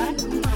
What?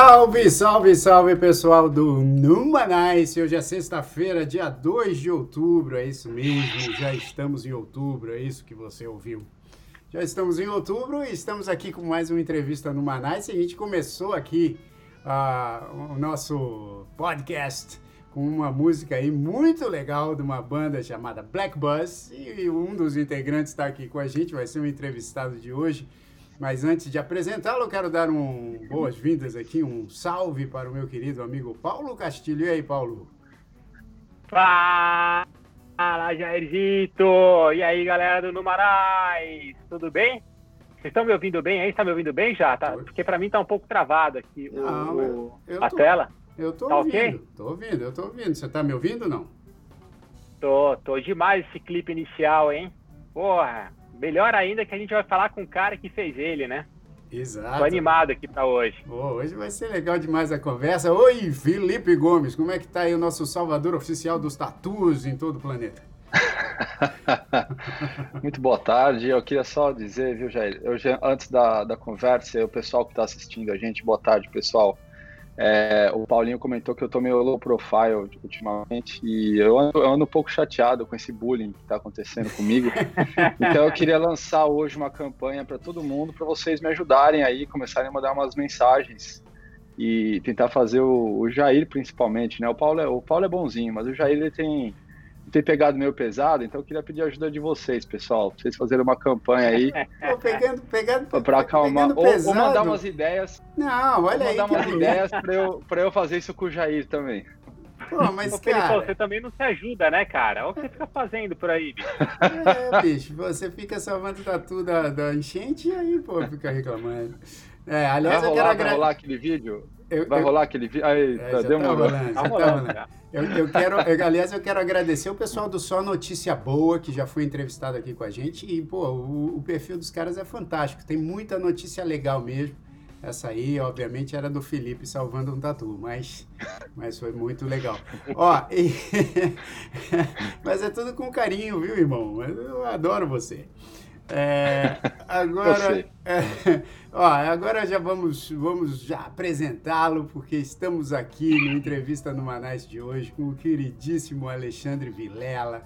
Salve, salve, salve pessoal do Numanice! Hoje é sexta-feira, dia 2 de outubro, é isso mesmo, já estamos em outubro, é isso que você ouviu. Já estamos em outubro e estamos aqui com mais uma entrevista no Manice. A gente começou aqui uh, o nosso podcast com uma música aí muito legal de uma banda chamada Black Buzz e um dos integrantes está aqui com a gente, vai ser o um entrevistado de hoje. Mas antes de apresentá-lo, eu quero dar um boas-vindas aqui, um salve para o meu querido amigo Paulo Castilho. E aí, Paulo? Fala, Jairzito! E aí, galera do Numarais? Tudo bem? Vocês estão me ouvindo bem aí? Está me ouvindo bem já? Tá? Porque para mim está um pouco travado aqui não, o, a tô, tela. Eu tô tá ouvindo, okay? tô ouvindo, eu tô ouvindo. Você está me ouvindo ou não? Tô, tô demais esse clipe inicial, hein? Porra, Melhor ainda que a gente vai falar com o cara que fez ele, né? Exato. Tô animado aqui para hoje. Oh, hoje vai ser legal demais a conversa. Oi, Felipe Gomes, como é que tá aí o nosso salvador oficial dos tatus em todo o planeta? Muito boa tarde. Eu queria só dizer, viu, Jair? Eu, antes da, da conversa, o pessoal que está assistindo a gente, boa tarde, pessoal. É, o Paulinho comentou que eu tô meio low profile ultimamente e eu ando, eu ando um pouco chateado com esse bullying que está acontecendo comigo. então eu queria lançar hoje uma campanha para todo mundo, para vocês me ajudarem aí, começarem a mandar umas mensagens e tentar fazer o, o Jair principalmente, né? O Paulo, é, o Paulo é bonzinho, mas o Jair ele tem tem pegado meio pesado, então eu queria pedir a ajuda de vocês, pessoal. Vocês fazerem uma campanha aí. Pô, pegando, pegando, para acalmar. Ou, ou, mandar umas ideias. Não, olha aí. Mandar umas ideias para eu, eu fazer isso com o Jair também. Pô, mas, Ô, cara... Felipe, você também não se ajuda, né, cara? Olha o que você fica fazendo por aí, bicho. É, bicho, você fica salvando tatu da, da enchente e aí, pô, fica reclamando. É, aliás, vai eu rolar, quero agradecer. rolar aquele vídeo? Eu, vai eu... rolar aquele vídeo? Aí, é, tá, demorou. Tá rolando, tá rolando. Eu, eu quero, aliás, eu quero agradecer o pessoal do Só Notícia Boa, que já foi entrevistado aqui com a gente. E, pô, o, o, perfil dos caras é fantástico. Tem muita notícia legal mesmo. Essa aí, obviamente, era do Felipe salvando um tatu, mas, mas foi muito legal. Ó, e... mas é tudo com carinho, viu, irmão? Eu adoro você. É, agora, é, ó, agora já vamos, vamos já apresentá-lo, porque estamos aqui no Entrevista no Manais de hoje com o queridíssimo Alexandre Vilela,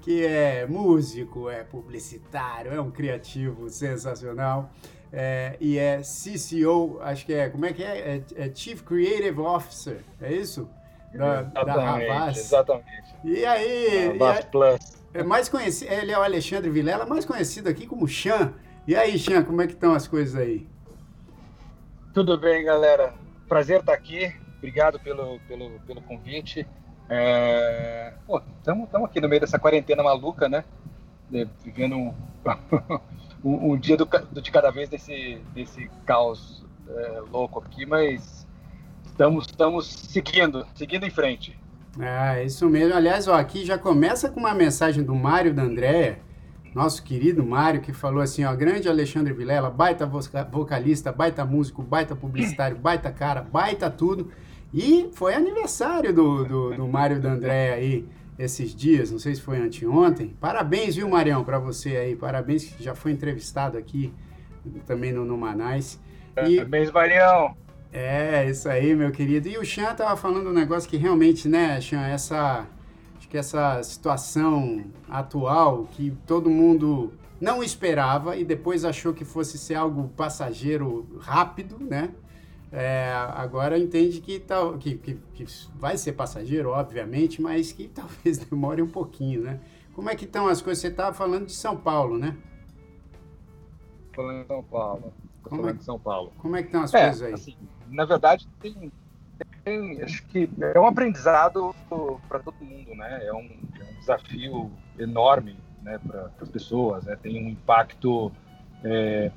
que é músico, é publicitário, é um criativo sensacional. É, e é CCO, acho que é, como é que é? É, é Chief Creative Officer, é isso? Da, exatamente, da exatamente. E aí... Havas Plus. É mais conhecido, ele é o Alexandre Vilela, mais conhecido aqui como Chan. E aí, Chan, como é que estão as coisas aí? Tudo bem, galera. Prazer estar aqui. Obrigado pelo, pelo, pelo convite. Estamos é... aqui no meio dessa quarentena maluca, né? Vivendo um, um, um dia do, de cada vez desse, desse caos é, louco aqui, mas estamos, estamos seguindo, seguindo em frente. Ah, isso mesmo. Aliás, ó, aqui já começa com uma mensagem do Mário da Andréia, nosso querido Mário, que falou assim, ó, grande Alexandre Vilela, baita vocalista, baita músico, baita publicitário, baita cara, baita tudo. E foi aniversário do, do, do Mário da Andréia aí esses dias, não sei se foi anteontem. Parabéns, viu, Marião, para você aí. Parabéns que já foi entrevistado aqui também no, no Manais. E... Parabéns, Marião. É, isso aí, meu querido. E o Chan tava falando um negócio que realmente, né, Chan, essa acho que essa situação atual que todo mundo não esperava e depois achou que fosse ser algo passageiro rápido, né? É, agora entende que, tal, que, que, que, vai ser passageiro, obviamente, mas que talvez demore um pouquinho, né? Como é que estão as coisas? Você estava falando de São Paulo, né? Falando de São Paulo. Como falando é, de São Paulo. Como é que estão as é, coisas aí? Assim, na verdade, tem, tem, acho que é um aprendizado para todo mundo, né? É um, é um desafio enorme né, para as pessoas, né? Tem um impacto é,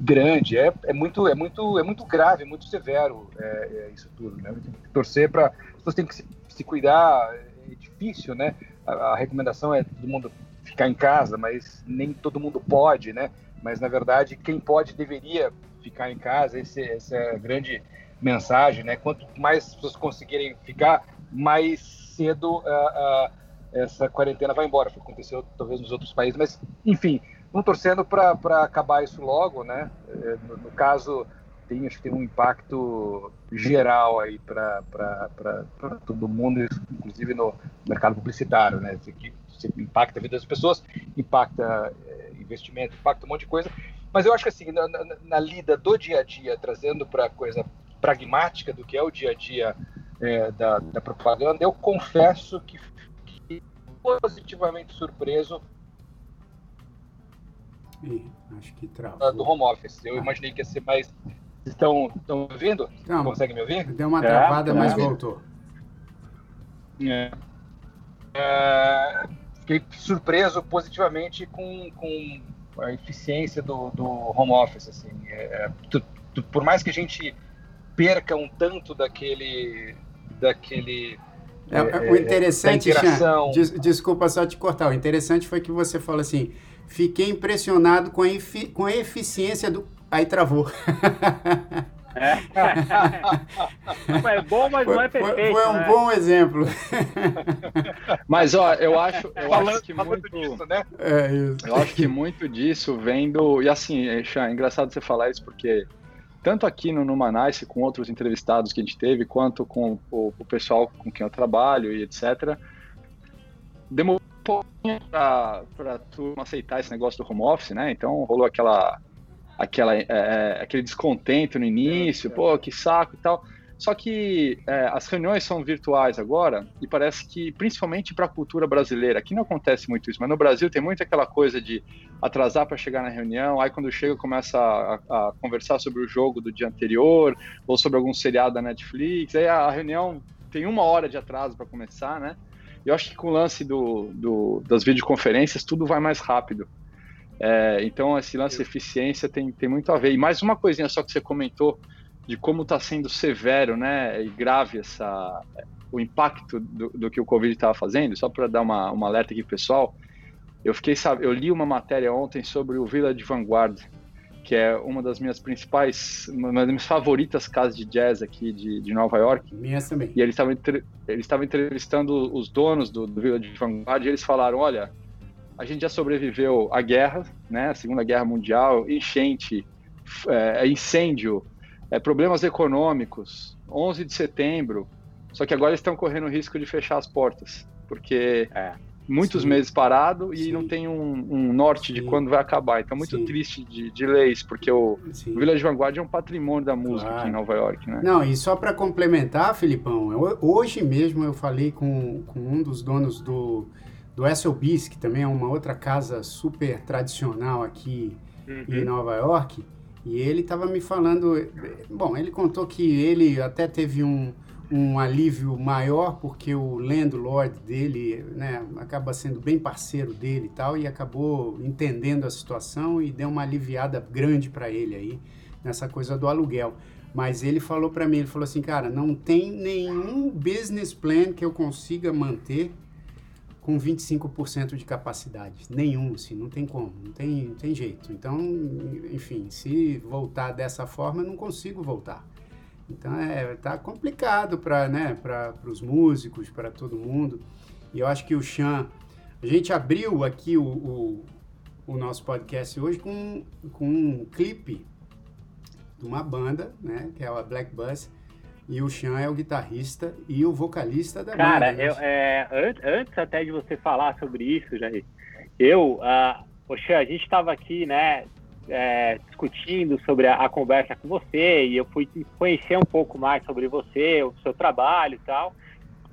grande, é, é, muito, é, muito, é muito grave, é muito severo é, é isso tudo, né? Tem que torcer para... As pessoas têm que se, se, cuidar, é difícil, né? A, a recomendação é todo mundo ficar em casa, mas nem todo mundo pode, né? Mas, na verdade, quem pode deveria ficar em casa, esse, essa é a grande mensagem, né? Quanto mais pessoas conseguirem ficar, mais cedo uh, uh, essa quarentena vai embora. Aconteceu talvez nos outros países, mas enfim, vamos torcendo para acabar isso logo, né? É, no, no, caso, tem, acho que tem um impacto geral aí para todo mundo, inclusive no mercado publicitário, né? Que, impacta a vida das pessoas, impacta é, investimento, impacta um monte de coisa. Mas eu acho que assim, na, na, na lida do dia a dia, trazendo para a coisa pragmática do que é o dia a dia é, da, da, propaganda, eu confesso que fiquei positivamente surpreso Ih, acho que travou. do home office. Eu ah. imaginei que ia ser mais. Estão, estão ouvindo? Não, Conseguem me ouvir? Deu uma travada, é, mas é. voltou. É. É, fiquei surpreso positivamente com, com a eficiência do, do home office. Assim, é, tu, tu, por mais que a gente perca um tanto daquele. daquele é, é, o interessante, Chan, des, desculpa só te cortar, o interessante foi que você falou assim, fiquei impressionado com a, com a eficiência do... Aí travou. É. é bom, mas foi, não é perfeito. Foi, foi um né? bom exemplo. Mas ó, eu acho, eu falando, acho que muito disso, né? É isso. Eu acho que muito disso vem do e assim, é, é engraçado você falar isso porque tanto aqui no Numanice, com outros entrevistados que a gente teve, quanto com o, o pessoal com quem eu trabalho e etc. Demorou um pouquinho para a turma aceitar esse negócio do home office, né? Então rolou aquela aquela, é, é, aquele descontento no início, pô, que saco e tal. Só que é, as reuniões são virtuais agora e parece que, principalmente para a cultura brasileira, aqui não acontece muito isso, mas no Brasil tem muito aquela coisa de atrasar para chegar na reunião, aí quando chega começa a, a, conversar sobre o jogo do dia anterior ou sobre algum seriado da Netflix, aí a reunião tem uma hora de atraso para começar, né? Eu acho que com o lance do, do, das videoconferências tudo vai mais rápido. É, então, esse lance de eficiência tem, tem muito a ver. E mais uma coisinha só que você comentou de como está sendo severo né, e grave essa, o impacto do, do que o Covid estava fazendo, só para dar uma, uma alerta aqui pessoal, eu fiquei sabe, eu li uma matéria ontem sobre o Village Vanguard, que é uma das minhas principais, uma das minhas favoritas casas de jazz aqui de, de Nova York. Minhas também. E eles estavam eles estavam entrevistando os donos do, do Village Vanguard e eles falaram, olha, a gente já sobreviveu à guerra, né? A Segunda Guerra Mundial, enchente, é, incêndio, é, problemas econômicos, 11 de setembro. Só que agora estão correndo o risco de fechar as portas, porque é, muitos Sim. meses parado e Sim. não tem um, um norte Sim. de quando vai acabar. Então, muito Sim. triste de, de leis, porque o, o Village Vanguard é um patrimônio da música claro. aqui em Nova York, né? Não, e só para complementar, Filipão, eu, hoje mesmo eu falei com, com um dos donos do, do SOBs, que também é uma outra casa super tradicional aqui uhum. em Nova York, e ele estava me falando, bom, ele contou que ele até teve um um alívio maior porque o landlord dele né, acaba sendo bem parceiro dele e tal e acabou entendendo a situação e deu uma aliviada grande para ele aí nessa coisa do aluguel. Mas ele falou para mim, ele falou assim, cara, não tem nenhum business plan que eu consiga manter com 25% de capacidade. Nenhum, assim, não tem como, não tem, não tem jeito. Então, enfim, se voltar dessa forma, eu não consigo voltar. Então é tá complicado para né, os músicos, para todo mundo. E eu acho que o Chan, a gente abriu aqui o, o, o, nosso podcast hoje com, com um clipe de uma banda, né, que é a Black Bus. E o Chan é o guitarrista e o vocalista da Cara, banda. Cara, né? é, antes até de você falar sobre isso, Jair, eu, uh, o Chan, a gente estava aqui, né, é, discutindo sobre a, a, conversa com você e eu fui conhecer um pouco mais sobre você, o seu trabalho e tal.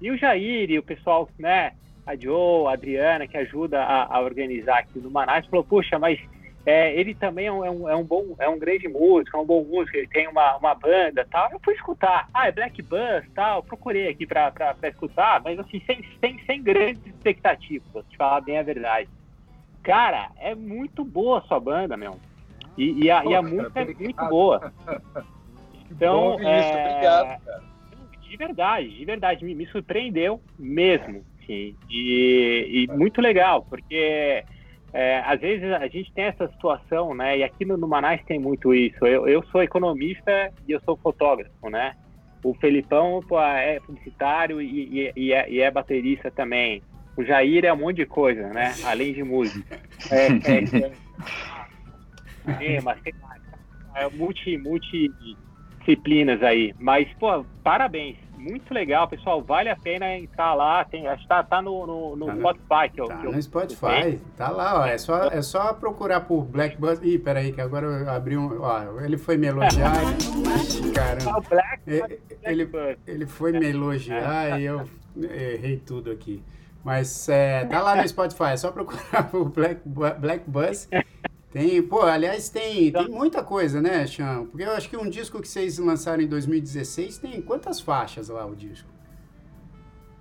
E o Jair e o pessoal, né, a Joe, a Adriana, que ajuda a, a organizar aqui no Manaus, falou, puxa, mas é, ele também é um, é um, é, um, bom, é um grande músico, é um bom músico, ele tem uma, uma banda tal. Eu fui escutar, ah, é Black Bus tal, procurei aqui para escutar, mas assim, sem, sem, sem grandes expectativas, pra te falar bem a verdade. Cara, é muito boa a sua banda, meu. E, e, a, Pô, e a música é muito boa. Então, Bom, é... obrigado, cara. De verdade, de verdade, me, me surpreendeu mesmo. Sim. E, e muito legal, porque é, às vezes a gente tem essa situação, né? E aqui no, no Manaus tem muito isso. Eu, eu sou economista e eu sou fotógrafo, né? O Felipão pô, é publicitário e, e, e, é, e, é, baterista também. O Jair é um monte de coisa, né? Além de música. É, é, temas, tem mais. É, multi, multi disciplinas aí. Mas, pô, parabéns. Muito legal, pessoal. Vale a pena entrar lá. Tem, acho que tá, tá no, no, no tá Spotify. Que eu, tá que eu, no Spotify. Tá lá, ó. É só, é só procurar por Black Bus. Ih, peraí, que agora eu abri um. Ó, ele foi me elogiar. Caramba. Black, ele, ele, ele foi me elogiar e eu errei tudo aqui. Mas é, tá lá no Spotify, é só procurar por Black, Black Bus tem, pô, aliás, tem, tem muita coisa, né, Chão? Porque eu acho que um disco que vocês lançaram em 2016 tem quantas faixas lá o disco?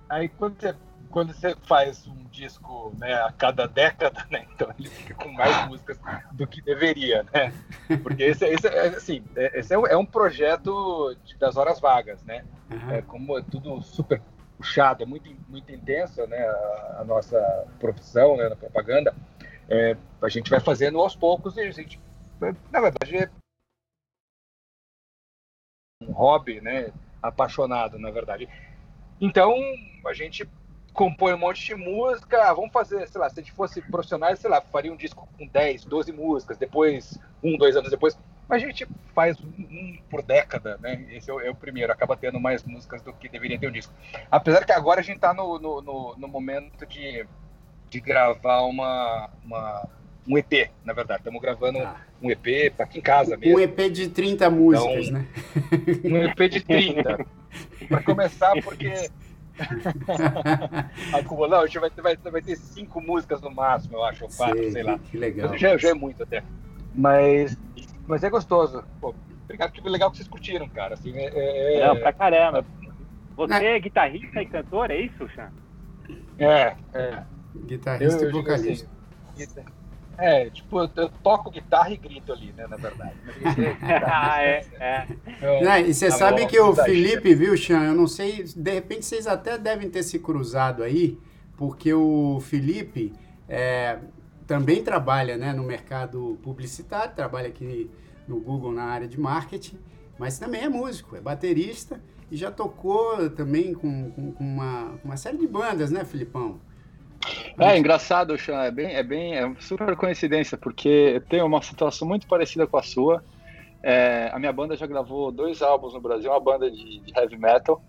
Aí quando você, quando você faz um disco né, a cada década, né, então ele fica com mais músicas do que deveria, né? Porque esse, esse, é, assim, é, esse é, é um projeto das horas vagas, né? Uhum. É, como é tudo super puxado, é muito, muito intensa né, a, a nossa profissão né, na propaganda é, a gente vai fazendo aos poucos e a gente, na verdade, é um hobby, né? Apaixonado, na verdade. Então, a gente compõe um monte de música, ah, vamos fazer, sei lá, se a gente fosse profissionais, sei lá, faria um disco com 10, 12 músicas, depois, um, dois anos depois, mas a gente faz um por década, né? Esse é o, é o, primeiro, acaba tendo mais músicas do que deveria ter um disco. Apesar que agora a gente está no, no, no, no momento de de gravar uma, uma um EP, na verdade. Estamos gravando ah. um EP para aqui em casa mesmo. Um EP de 30 músicas, então, né? Um EP de 30. para começar, porque. Acumular, hoje vai, vai, vai ter cinco músicas no máximo, eu acho, ou quatro, sei, sei lá. Que legal. Já, já é muito até. Mas, mas é gostoso. Pô, obrigado, que legal que vocês curtiram, cara. Assim, é, é... Não, pra caramba. Você é guitarrista e cantor, é isso, Chan? É, é. Guitarrista eu, eu e vocalista. Assim, é, tipo, eu, eu, toco guitarra e grito ali, né, na verdade. ah, é, é. Não, e você tá sabe bom, que o Felipe, viu, Chan, eu não sei, de repente vocês até devem ter se cruzado aí, porque o Felipe é, também trabalha né, no mercado publicitário, trabalha aqui no Google na área de marketing, mas também é músico, é baterista e já tocou também com, com, com uma, uma série de bandas, né, Filipão? É engraçado, Xan, é bem, é bem, é super coincidência, porque eu tenho uma situação muito parecida com a sua. É, a minha banda já gravou dois álbuns no Brasil, uma banda de, de heavy metal,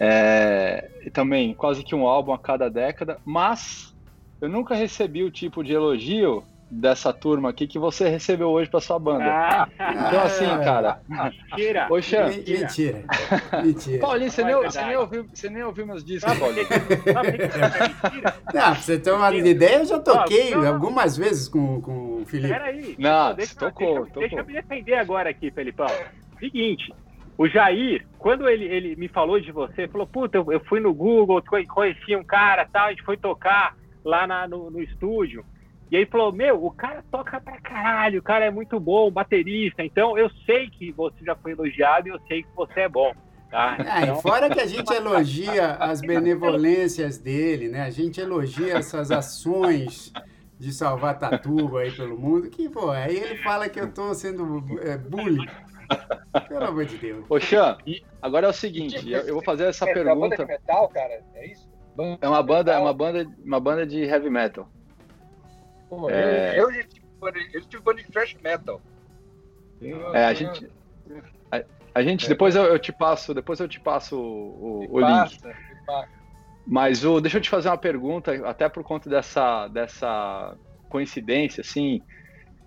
é, e também quase que um álbum a cada década, mas eu nunca recebi o tipo de elogio dessa turma aqui que você recebeu hoje para sua banda. Ah, então, assim, cara. Mentira. Poxa. Mentira. Mentira. Paulinho, você, nem, você, nem ouviu, você nem ouviu meus discos, Paulinho. Não, pra você ter uma ideia, eu já toquei não, não. algumas vezes com, com o Felipe. Peraí. Não, deixa, tocou, deixa, tocou. Deixa eu me defender agora aqui, Felipão. Seguinte, o Jair, quando ele, ele me falou de você, falou, puta, eu, eu fui no Google, conheci um cara tal, a gente foi tocar lá na, no, no estúdio. E aí falou: Meu, o cara toca pra caralho, o cara é muito bom, baterista. Então eu sei que você já foi elogiado e eu sei que você é bom. Tá? Ah, então... fora que a gente elogia as benevolências dele, né? A gente elogia essas ações de salvar Tatuba aí pelo mundo, que, pô, aí ele fala que eu tô sendo é, bullying. Pelo amor de Deus. Ô, Xan, agora é o seguinte, eu, eu vou fazer essa é pergunta. É uma banda de metal, cara? É isso? É uma banda, é uma banda, uma banda de heavy metal. Pô, é... eu, eu, já tive, eu tive banda de thrash metal. é, a gente. A, a gente, é. depois eu, eu, te passo, depois eu te passo o, o, o link. Mas o, deixa eu te fazer uma pergunta, até por conta dessa, dessa coincidência, assim,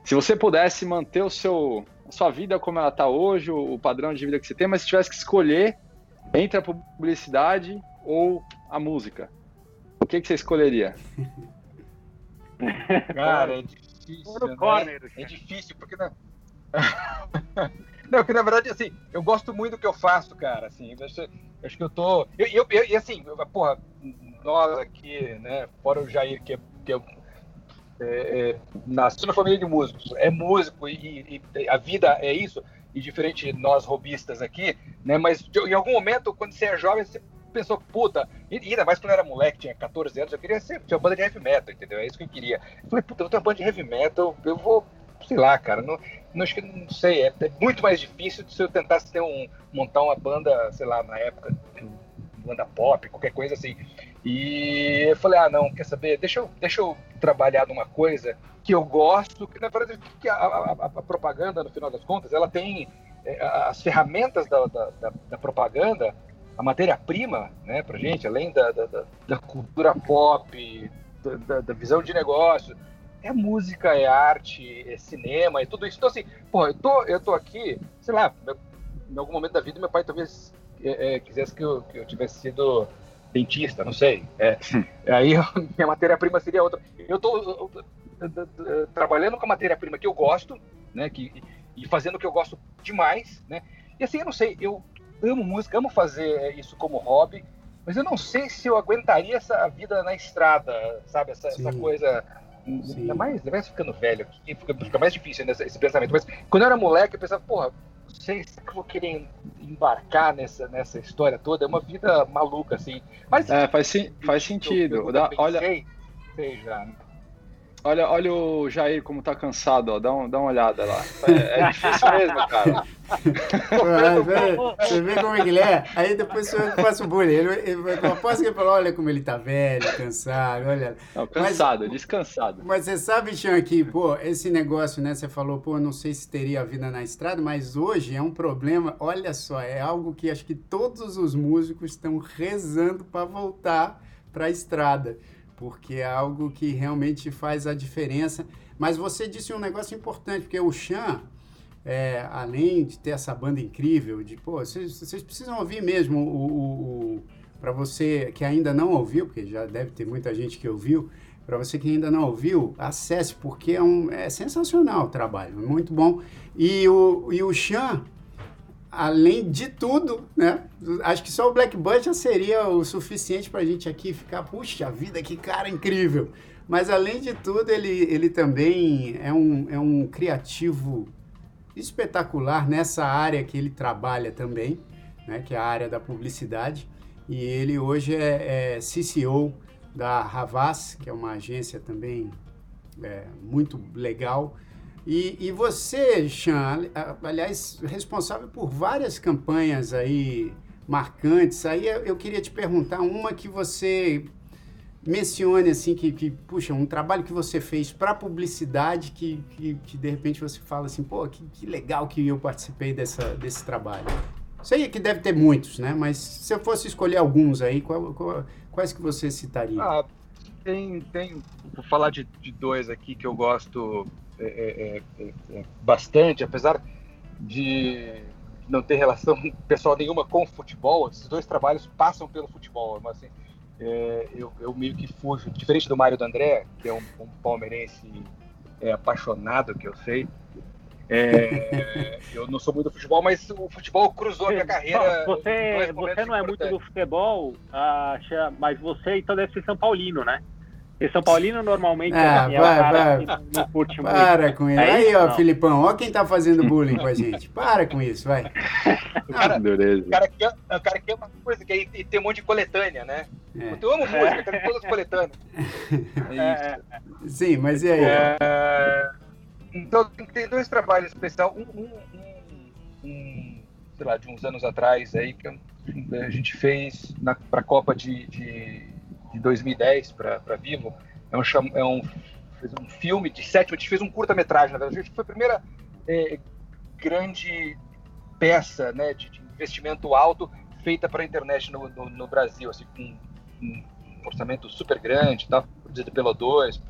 se você pudesse manter o seu, a sua vida como ela está hoje, o, o padrão de vida que você tem, mas se tivesse que escolher entre a publicidade ou a música, o que, que você escolheria? Cara, é difícil. Né? Corner, é difícil, porque não. não, que na verdade, assim, eu gosto muito do que eu faço, cara. Assim, acho, acho que eu tô. Eu, eu, eu, e assim, porra, nós aqui, né, fora o Jair, que é, que é, é, nasceu na família de músicos, é músico e, e, a vida é isso, e diferente nós robistas aqui, né, mas em algum momento, quando você é jovem, você pensou, puta, e ainda mais quando eu era moleque, tinha 14 anos, eu queria ser, tinha uma banda de heavy metal, entendeu? É isso que eu queria. Eu falei, puta, eu vou ter uma banda de heavy metal, eu vou, sei lá, cara, não, não não sei, é, é muito mais difícil se eu tentasse ter um, montar uma banda, sei lá, na época, banda pop, qualquer coisa assim. E eu falei, ah, não, quer saber, deixa eu, deixa eu trabalhar numa coisa que eu gosto, que na verdade que a, a, a propaganda, no final das contas, ela tem é, as ferramentas da, da, da, da propaganda a matéria-prima né, para gente, além da, da, da cultura pop, da, da, visão de negócio, é música, é arte, é cinema, é tudo isso. Então, assim, pô, eu tô, eu tô aqui, sei lá, em algum momento da vida, meu pai talvez é, é, quisesse que eu, que eu tivesse sido dentista, não sei. É, aí minha matéria-prima seria outra. Eu tô trabalhando com a matéria-prima que eu gosto, né, que, e fazendo o que eu gosto demais, né, e assim, eu não sei, eu amo música, amo fazer isso como hobby, mas eu não sei se eu aguentaria essa vida na estrada, sabe? Essa, essa coisa. Sim. Ainda mais, ainda mais ficando velho, fica, fica mais difícil né, esse pensamento. Mas quando eu era moleque, eu pensava, porra, não sei se eu vou querer embarcar nessa, nessa história toda. É uma vida maluca, assim. Mas, é, faz, faz sentido. Eu, eu olha, sei já, né? Olha, olha o Jair como tá cansado, ó. Dá, um, dá uma olhada lá. É, é difícil mesmo, cara. você vê como ele é? Aí depois você faz o bullying. Ele, ele, eu posso que ele falou, olha como ele tá velho, cansado, olha. Não, cansado, mas, descansado. Mas você sabe, Chan, que, pô, esse negócio, né? Você falou, pô, não sei se teria a vida na estrada, mas hoje é um problema. Olha só, é algo que acho que todos os músicos estão rezando para voltar para a estrada porque é algo que realmente faz a diferença. Mas você disse um negócio importante, porque o Chan, é, além de ter essa banda incrível, de pô, vocês, vocês precisam ouvir mesmo o, o, o para você que ainda não ouviu, porque já deve ter muita gente que ouviu, para você que ainda não ouviu, acesse, porque é, um, é sensacional o trabalho, muito bom. E o, e o Chan, além de tudo, né? Acho que só o Black já seria o suficiente para a gente aqui ficar, puxa vida, que cara incrível. Mas além de tudo, ele, ele também é um, é um criativo espetacular nessa área que ele trabalha também, né? Que é a área da publicidade. E ele hoje é, é CCO da Havas, que é uma agência também é, muito legal e, e você, Chan, aliás, responsável por várias campanhas aí marcantes, aí eu queria te perguntar uma que você mencione assim que, que puxa, um trabalho que você fez para publicidade que, que, que, de repente você fala assim, pô, que, que legal que eu participei dessa, desse trabalho. Sei que deve ter muitos, né? Mas se eu fosse escolher alguns aí, qual, qual, quais que você citaria? Ah, tem, tem, vou falar de, de dois aqui que eu gosto é, é, é, é bastante, apesar de não ter relação pessoal nenhuma com o futebol, esses dois trabalhos passam pelo futebol, mas assim, é, eu, eu, meio que fujo, diferente do Mário D'André, que é um, um palmeirense é, apaixonado, que eu sei, é, eu não sou muito do futebol, mas o futebol cruzou a minha carreira. Você, você não é muito do futebol, mas você então deve ser São Paulino, né? E São Paulino normalmente ah, é vai, vai. não curte muito. Para com isso. É Aí, ó, não. Filipão, ó quem tá fazendo bullying com a gente. Para com isso, vai. O cara, o cara, quer, o cara quer uma coisa, que e tem um monte de coletânea, né? É. Eu amo música, tenho todas as coletâneas. É Sim, mas e aí? É... Então tem dois trabalhos especiais. Um, um, um, um, sei lá, de uns anos atrás aí, que a gente fez para a Copa de, de, de 2010 para Vivo. É um, é um, fez um filme de sétimo, a gente fez um curta-metragem, na verdade. A gente foi a primeira é, grande peça né, de, de, investimento alto feita para a internet no, no, no, Brasil, assim, com um orçamento super grande, tá? produzido pela 2,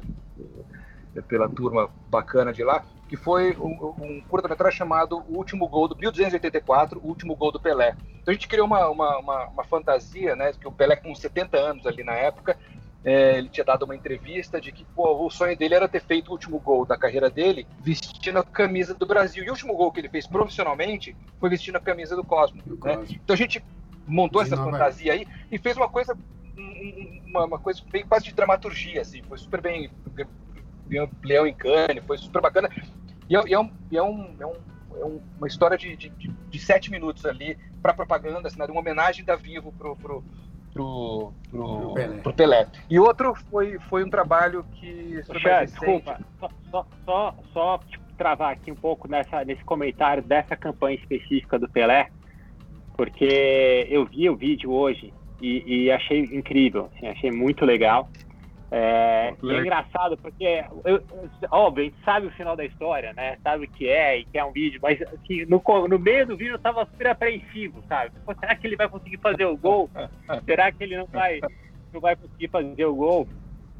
pela turma bacana de lá, que foi um, um curta-metragem chamado O Último Gol do 1284, O Último Gol do Pelé. Então a gente criou uma, uma, uma, uma fantasia, né, que o Pelé com 70 anos ali na época, é, ele tinha dado uma entrevista de que pô, o sonho dele era ter feito o último gol da carreira dele vestindo a camisa do Brasil. E o último gol que ele fez profissionalmente foi vestindo a camisa do Cosmo. Né? Então a gente montou essa fantasia aí e fez uma coisa uma, uma, coisa bem quase de dramaturgia, assim, foi super bem Leão em Cannes, foi super bacana. E é, e é, um, é, um, é, um, é uma história de, de, de, sete minutos ali para propaganda, assim, né, uma homenagem da Vivo pro, pro, pro, pro, Pelé. pro Pelé. E outro foi, foi um trabalho que. Desculpa, só, só, só, só tipo, travar aqui um pouco nessa, nesse comentário dessa campanha específica do Pelé, porque eu vi o vídeo hoje e, e achei incrível, assim, achei muito legal. É, é engraçado porque, eu, óbvio, a gente sabe o final da história, né? Sabe o que é e que é um vídeo, mas assim, no, no meio do vídeo eu tava super apreensivo, sabe? Pô, será que ele vai conseguir fazer o gol? será que ele não vai, não vai conseguir fazer o gol?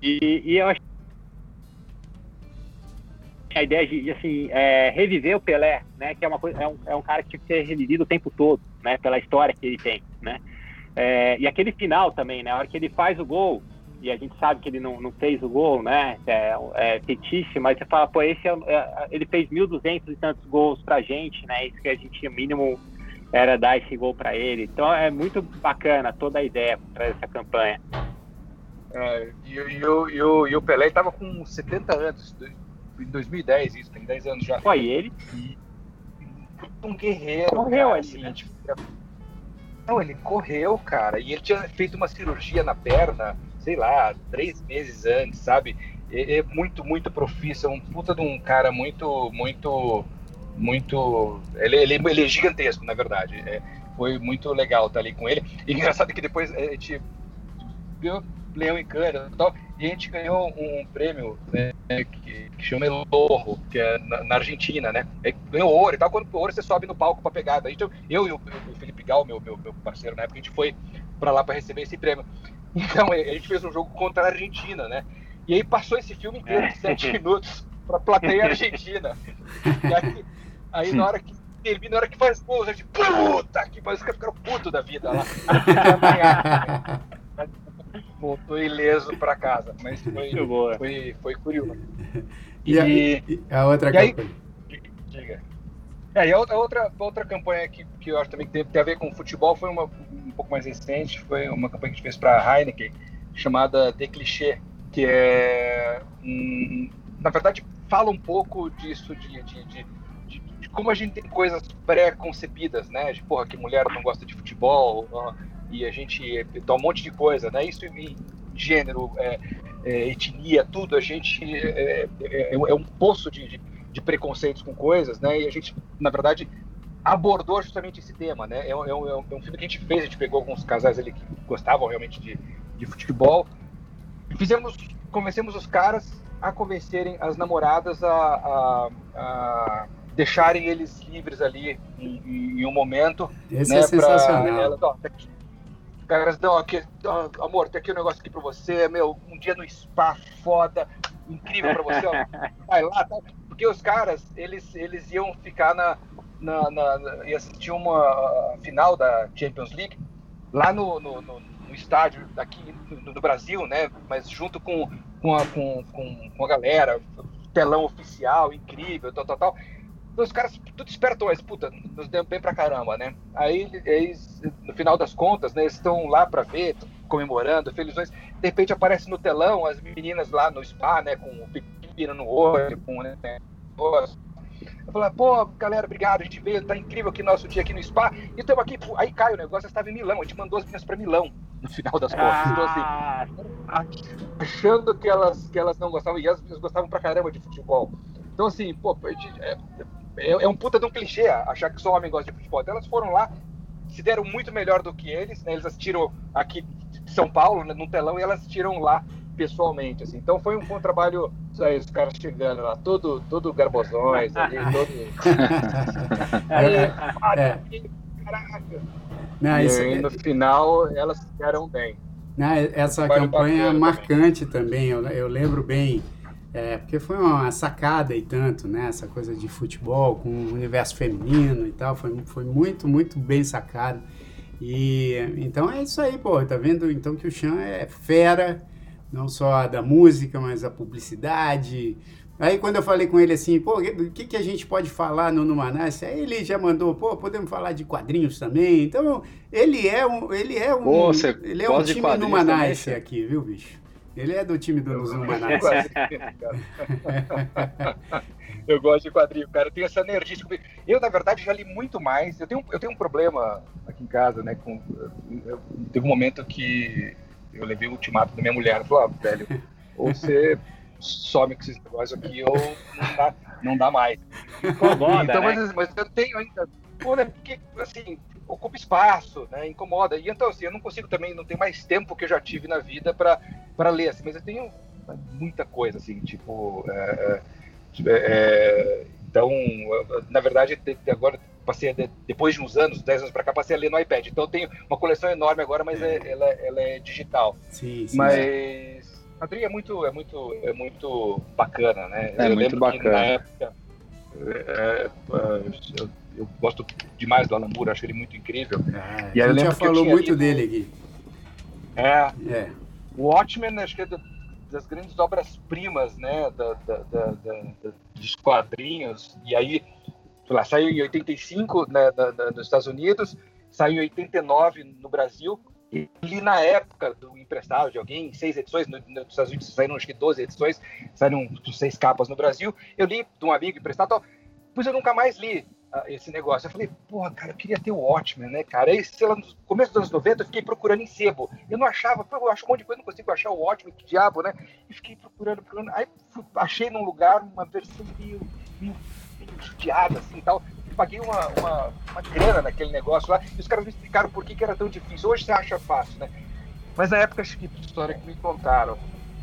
E, e eu acho a ideia de, assim, é, reviver o Pelé, né? Que é uma coisa, é um, é um cara que tinha que ser revivido o tempo todo, né? Pela história que ele tem, né? É, e aquele final também, né? A hora que ele faz o gol, e a gente sabe que ele não, não fez o gol, né? É, é petice, mas você fala, pô, esse é, é, ele fez 1.200 e tantos gols pra gente, né? Isso que a gente mínimo era dar esse gol para ele. Então é muito bacana toda a ideia para essa campanha. É, e, e, o, e, o, Pelé estava com 70 anos, em 2010, isso, tem 10 anos já. Foi ele? E, um guerreiro. Morreu cara, ali, né? Não, ele correu, cara, e ele tinha feito uma cirurgia na perna sei lá, três meses antes, sabe? É, é muito, muito profício, é um puta de um cara muito, muito, muito. Ele, ele, ele é gigantesco, na verdade. É, foi muito legal estar ali com ele. E engraçado que depois a gente viu Leão em Cana e tal, e a gente ganhou um prêmio né, que, que chama Elorro, que é na, na Argentina, né? E ganhou ouro e tal. Quando ouro você sobe no palco para pegar. Daí, então, eu e o, o Felipe Gal, meu, meu, meu parceiro na época, a gente foi para lá para receber esse prêmio. Então, a gente fez um jogo contra a Argentina, né? E aí passou esse filme inteiro de sete minutos pra plateia argentina. E aí, aí na hora que termina, na hora que faz gol, a gente, puta que parece que ficaram puto da vida lá. Voltou ileso pra casa, mas foi, foi, foi curioso. E, e, a, a outra e aí, Diga. É, e a outra, outra, campanha que, que eu acho também que tem, a ver com futebol foi uma, um pouco mais recente, foi uma campanha que a gente fez para a Heineken, chamada The Cliché, que é, um, na verdade, fala um pouco disso, de, de, de, de como a gente tem coisas pré-concebidas, né? De, porra, que mulher não gosta de futebol, ó, e a gente dá um monte de coisa, né? Isso em gênero, é, é, etnia, tudo, a gente é, é, é um poço de, de, preconceitos com coisas, né? E a gente, na verdade, abordou justamente esse tema, né? É um, é, um, é um, filme que a gente fez, a gente pegou alguns casais ali que gostavam realmente de, de futebol fizemos, convencemos os caras a convencerem as namoradas a, a, a deixarem eles livres ali em, em um momento. Esse né, é sensacional. Elas, ó, tá aqui, caras, não, aqui, ó, amor, tem aqui um negócio aqui pra você, meu, um dia no spa foda, incrível pra você, ó, vai lá, tá? Porque os caras, eles, eles iam ficar na, na, na e assistir uma final da Champions League lá no, no, no, no estádio aqui no, Brasil, né? Mas junto com, com, a, com, com, a galera, telão oficial, incrível, tal, tal, tal. Então os caras tudo espertam, mas puta, nos deu bem pra caramba, né? Aí eles, no final das contas, né, eles estão lá pra ver, comemorando, felizões. De repente aparece no telão as meninas lá no spa, né, com o pepino no olho, com, né, eu falei, pô, galera, obrigado, a gente veio, tá incrível aqui nosso dia aqui no Spa. E estamos aqui, aí cai o negócio, estava em Milão, a gente mandou as meninas para Milão, no final das contas. Ah. Então, assim, achando que elas, que elas não gostavam, e elas gostavam pra caramba de futebol. Então, assim, pô, é, é, é um puta de um clichê achar que só homem gosta de futebol. Então, elas foram lá, se deram muito melhor do que eles, né? Eles assistiram aqui de São Paulo, né, no telão, e elas assistiram lá pessoalmente, assim. Então foi um, foi um trabalho, aí, os caras chegando lá, todo, todo garbosões ali, todo... aí, é. caraca! Não, e isso, no final elas ficaram bem. Não, essa campanha é marcante também, eu, eu lembro bem, é, porque foi uma sacada e tanto, né? Essa coisa de futebol com o universo feminino e tal, foi, foi muito, muito bem sacado. E então é isso aí, pô, tá vendo então que o Chan é fera, não só da música, mas da publicidade. Aí quando eu falei com ele assim, pô, o que, que a gente pode falar no Numanais? Aí ele já mandou, pô, podemos falar de quadrinhos também. Então, ele é um, ele é um, pô, ele é um time Numanais aqui, viu, bicho? Ele é do time do Numanais. eu gosto de quadrinho, cara. Eu tenho essa energia. Eu, na verdade, já li muito mais. Eu tenho, eu tenho um problema aqui em casa, né? Com, eu, teve um momento que eu levei o ultimato da minha mulher. Ela falou, ah, velho, ou você some com esses negócios aqui ou não dá, não dá mais. Incomoda, então, né? mas, mas, eu tenho ainda. Pô, né, porque, assim, ocupa espaço, né, incomoda. E então, assim, eu não consigo também, não tenho mais tempo que eu já tive na vida para ler, assim, mas eu tenho muita coisa, assim, tipo. É, é, é então, na verdade, agora passei depois de uns anos, 10 anos para cá, passei a ler no iPad. Então eu tenho uma coleção enorme agora, mas é, ela, ela, é digital. Sim, sim. Mas Madrid é muito, é muito, é muito bacana, né? É eu muito bacana. na época é, é, eu, eu, gosto demais do Alan Moore, acho ele muito incrível. Ah, e a gente já falou muito dele aqui. É. é. O Watchmen, acho que é das grandes obras-primas, né, da, da, da, da, dos quadrinhos. E aí lá, saiu em 85 né, da, da, nos Estados Unidos, saiu em 89 no Brasil. Li na época do emprestado de alguém, seis edições, nos Estados Unidos saíram acho que 12 edições, saíram seis capas no Brasil. Eu li de um amigo emprestado, pois eu nunca mais li uh, esse negócio. Eu falei, porra, cara, eu queria ter o Watchmen, né, cara? Aí, sei lá, no começo dos anos 90, eu fiquei procurando em sebo. Eu não achava, eu acho um monte de coisa, não consigo achar o Watchmen, que diabo, né? E fiquei procurando, procurando. Aí fui, achei num lugar uma versão meio, meio judiada, assim e tal. Paguei uma, uma, uma, grana naquele negócio lá, e os caras me explicaram por que, que era tão difícil. Hoje você acha fácil, né? Mas na época, acho que história que me contaram,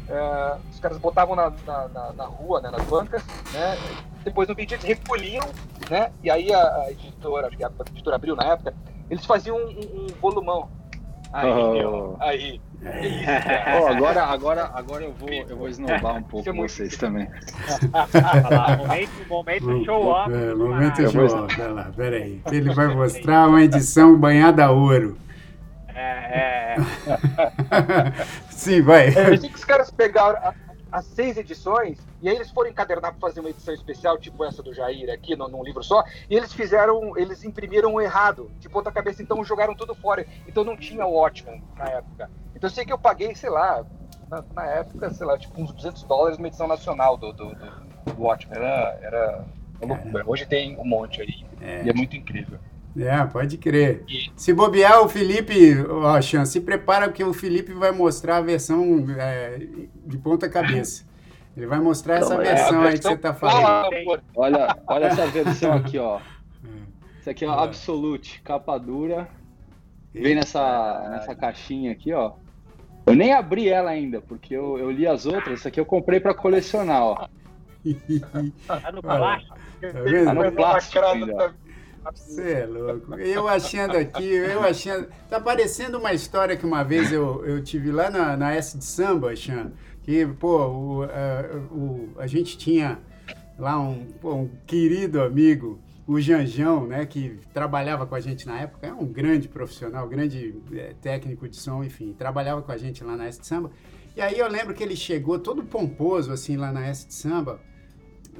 é, os caras botavam na, na, na, na, rua, né, nas bancas, né? Depois no vídeo eles recolhiam, né? E aí a, a editora, acho que a editora abriu na época, eles faziam um, um, um volumão. Aí, oh. meu, aí. oh, agora, agora, agora eu vou, eu vou esnobar um pouco é vocês também. momento, momento show off. É, momento show off. Vai lá, peraí. Ele vai mostrar uma edição banhada a ouro. É, é. Sim, vai. Eu que os caras pegaram as seis edições, e aí eles foram encadernar para fazer uma edição especial, tipo essa do Jair aqui, num, num, livro só, e eles fizeram, eles imprimiram errado, de ponta cabeça, então jogaram tudo fora. Então não tinha o Watchmen na época. Então eu sei que eu paguei, sei lá, na, na época, sei lá, tipo uns 200 dólares uma edição nacional do, do, do, do Watchmen. Era, era uma loucura. Hoje tem um monte aí, é. e é muito incrível. É, pode crer. E... Se bobear, o Felipe, ó, Chan, se prepara porque o Felipe vai mostrar a versão é, de ponta cabeça. Ele vai mostrar essa é, versão aí que você tá falando. Olha, olha essa versão aqui, ó. Isso aqui é uma Absolute, capa dura. Vem nessa, nessa caixinha aqui, ó. Eu nem abri ela ainda, porque eu, eu li as outras. Essa aqui eu comprei para colecionar, ó. Tá no plástico. Tá? Tá no plástico ainda. Você é louco. Eu achando aqui, eu achando. Tá parecendo uma história que uma vez eu, eu tive lá na, na S de Samba, Xan, que, pô, o, a, o, a gente tinha lá um, pô, um querido amigo, o Janjão, né, que trabalhava com a gente na época, é um grande profissional, grande é, técnico de som, enfim, trabalhava com a gente lá na S de Samba. E aí eu lembro que ele chegou todo pomposo, assim, lá na S de Samba.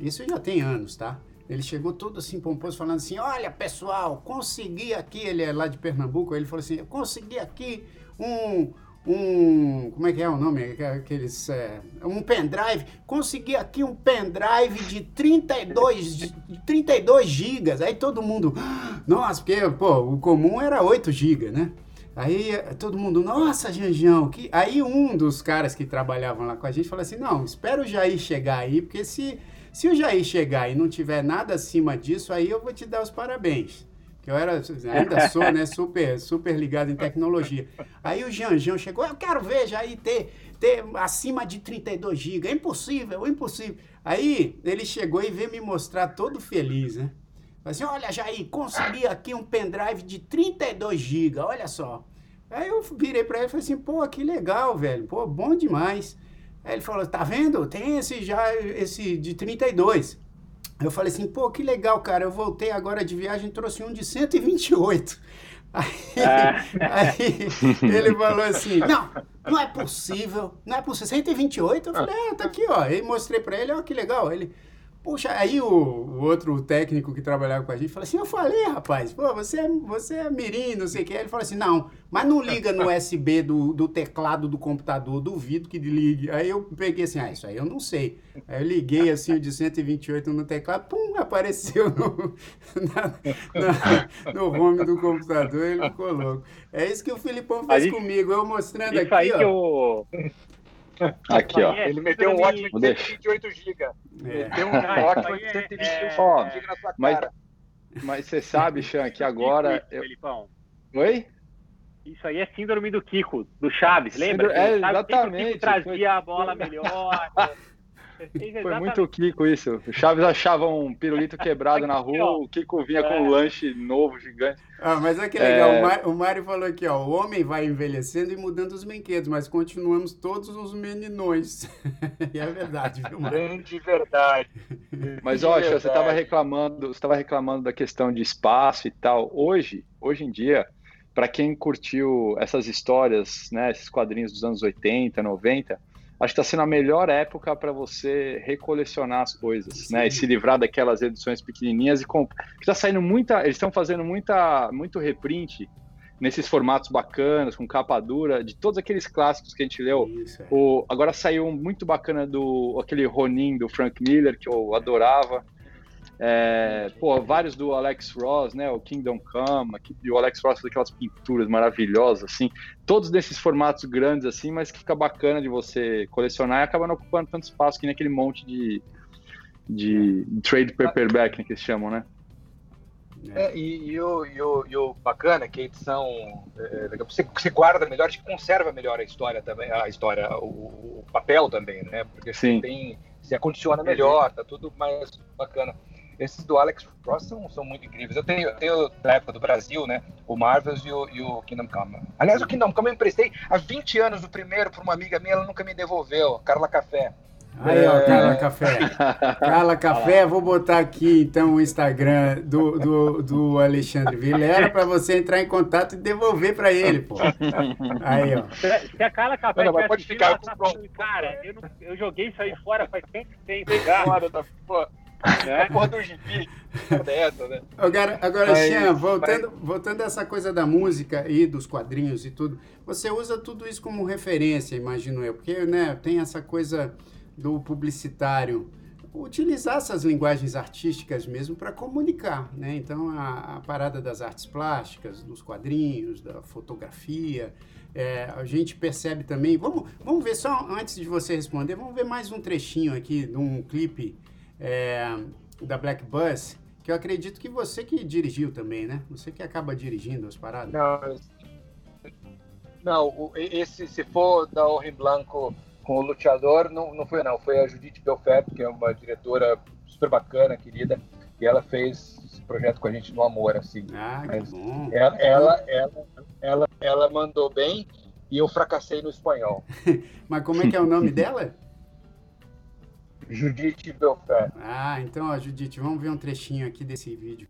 Isso já tem anos, tá? Ele chegou todo assim pomposo, falando assim: Olha, pessoal, consegui aqui. Ele é lá de Pernambuco. Ele falou assim: Eu consegui aqui um. Um. Como é que é o nome? Aqueles. É, um pendrive. Consegui aqui um pendrive de 32, de 32 gigas. Aí todo mundo. Nossa, porque, pô, o comum era 8 gigas, né? Aí todo mundo, nossa, Janjão, que. Aí um dos caras que trabalhavam lá com a gente falou assim: não, espera o Jair chegar aí, porque se se o Jair chegar e não tiver nada acima disso, aí eu vou te dar os parabéns. Que eu era, ainda sou, né, super, super ligado em tecnologia. Aí o Janjão chegou, eu quero ver Jair ter, ter acima de 32 GB. É impossível, é impossível. Aí ele chegou e veio me mostrar todo feliz, né? Falei assim, olha Jair, consegui aqui um pendrive de 32 GB, olha só. Aí eu virei para ele e falei assim, pô, que legal, velho, pô, bom demais. Aí ele falou, tá vendo? Tem esse já, esse de 32. Eu falei assim, pô, que legal, cara. Eu voltei agora de viagem, trouxe um de 128. Aí, é. aí ele falou assim, não, não é possível, não é possível. 128? Eu falei, é, tá aqui, ó. Aí mostrei pra ele, ó, que legal. Ele, Puxa, aí o, o, outro técnico que trabalhava com a gente falou assim: Eu falei, rapaz, pô, você é, você é mirim, não sei o que. Ele falou assim: Não, mas não liga no USB do, do teclado do computador, duvido que ligue. Aí eu peguei assim: Ah, isso aí eu não sei. Aí eu liguei assim o de 128 no teclado, pum, apareceu no, na, na, no home do computador, ele ficou louco. É isso que o Filipão fez gente, comigo, eu mostrando isso aqui. Aí ó. que eu Aqui, ó. Ele meteu um ótimo de 128 GB. É. Meteu um ótimo de 128 é... GB na sua mas, cara. Mas você sabe, Chan, que agora. Isso, Felipão. Oi? Isso aí é síndrome do Kiko, do Chaves, lembra? É, exatamente. O Kiko trazia foi... a bola melhor. Foi muito Kiko isso. O Chaves achava um pirulito quebrado na rua, o Kiko vinha com um é. lanche novo, gigante. Ah, mas é que legal. É... O Mário falou aqui, ó. O homem vai envelhecendo e mudando os brinquedos, mas continuamos todos os meninões. e é verdade, viu, Mário? Grande verdade. Mas, ó, você estava reclamando, você estava reclamando da questão de espaço e tal. Hoje, hoje em dia, para quem curtiu essas histórias, né, esses quadrinhos dos anos 80, 90, acho que está sendo a melhor época para você recolecionar as coisas, Sim. né? E se livrar daquelas edições pequenininhas e comprar. Está saindo muita, eles estão fazendo muita, muito reprint nesses formatos bacanas, com capa dura, de todos aqueles clássicos que a gente leu. Isso, é. o, agora saiu um muito bacana do aquele Ronin do Frank Miller que eu adorava. É, pô, vários do Alex Ross, né? O Kingdom Come, e o Alex Ross faz aquelas pinturas maravilhosas, assim. Todos desses formatos grandes, assim, mas que fica bacana de você colecionar e acaba não ocupando tanto espaço que naquele monte de, de trade paperback, né, que eles chamam, né? É, e, e, o, e, o, e o bacana é que a edição é, você, você guarda melhor, você conserva melhor a história também, a história, o, o papel também, né? Porque Sim. você tem, se acondiciona melhor, tá tudo mais bacana. Esses do Alex Ross são, são muito incríveis. Eu tenho, eu tenho da época do Brasil, né? O Marvels e o, e o Kingdom Come. Aliás, o Kingdom Come eu emprestei há 20 anos o primeiro para uma amiga minha, ela nunca me devolveu, Carla Café. Aí, ó, Carla Café. Carla Café, vou botar aqui então o Instagram do, do, do Alexandre Vilera para você entrar em contato e devolver para ele, pô. Aí, ó. Se a Carla Café não, pode ficar com cara, eu, não, eu joguei isso aí fora faz tempo tempo. Fora da, pô. Né? Porra do gibi. Dessa, né? Agora, agora Xian, voltando, voltando a essa coisa da música e dos quadrinhos e tudo, você usa tudo isso como referência, imagino eu, porque né, tem essa coisa do publicitário utilizar essas linguagens artísticas mesmo para comunicar, né? Então a, a, parada das artes plásticas, dos quadrinhos, da fotografia, é, a gente percebe também. Vamos, vamos ver só antes de você responder, vamos ver mais um trechinho aqui de um clipe é, da Black Bus, que eu acredito que você que dirigiu também, né? Você que acaba dirigindo as paradas. Não, Não, esse, se for da Orrin Blanco com o Luteador, não, não foi não, foi a Judith Belfert, que é uma diretora super bacana, querida, e ela fez esse projeto com a gente no amor, assim. Ah, que bom. Ela, ela, ela, ela, ela mandou bem e eu fracassei no espanhol. Mas como é que é o nome dela? Judith Belfort. Ah, então, ó, Judith, vamos ver um trechinho aqui desse vídeo.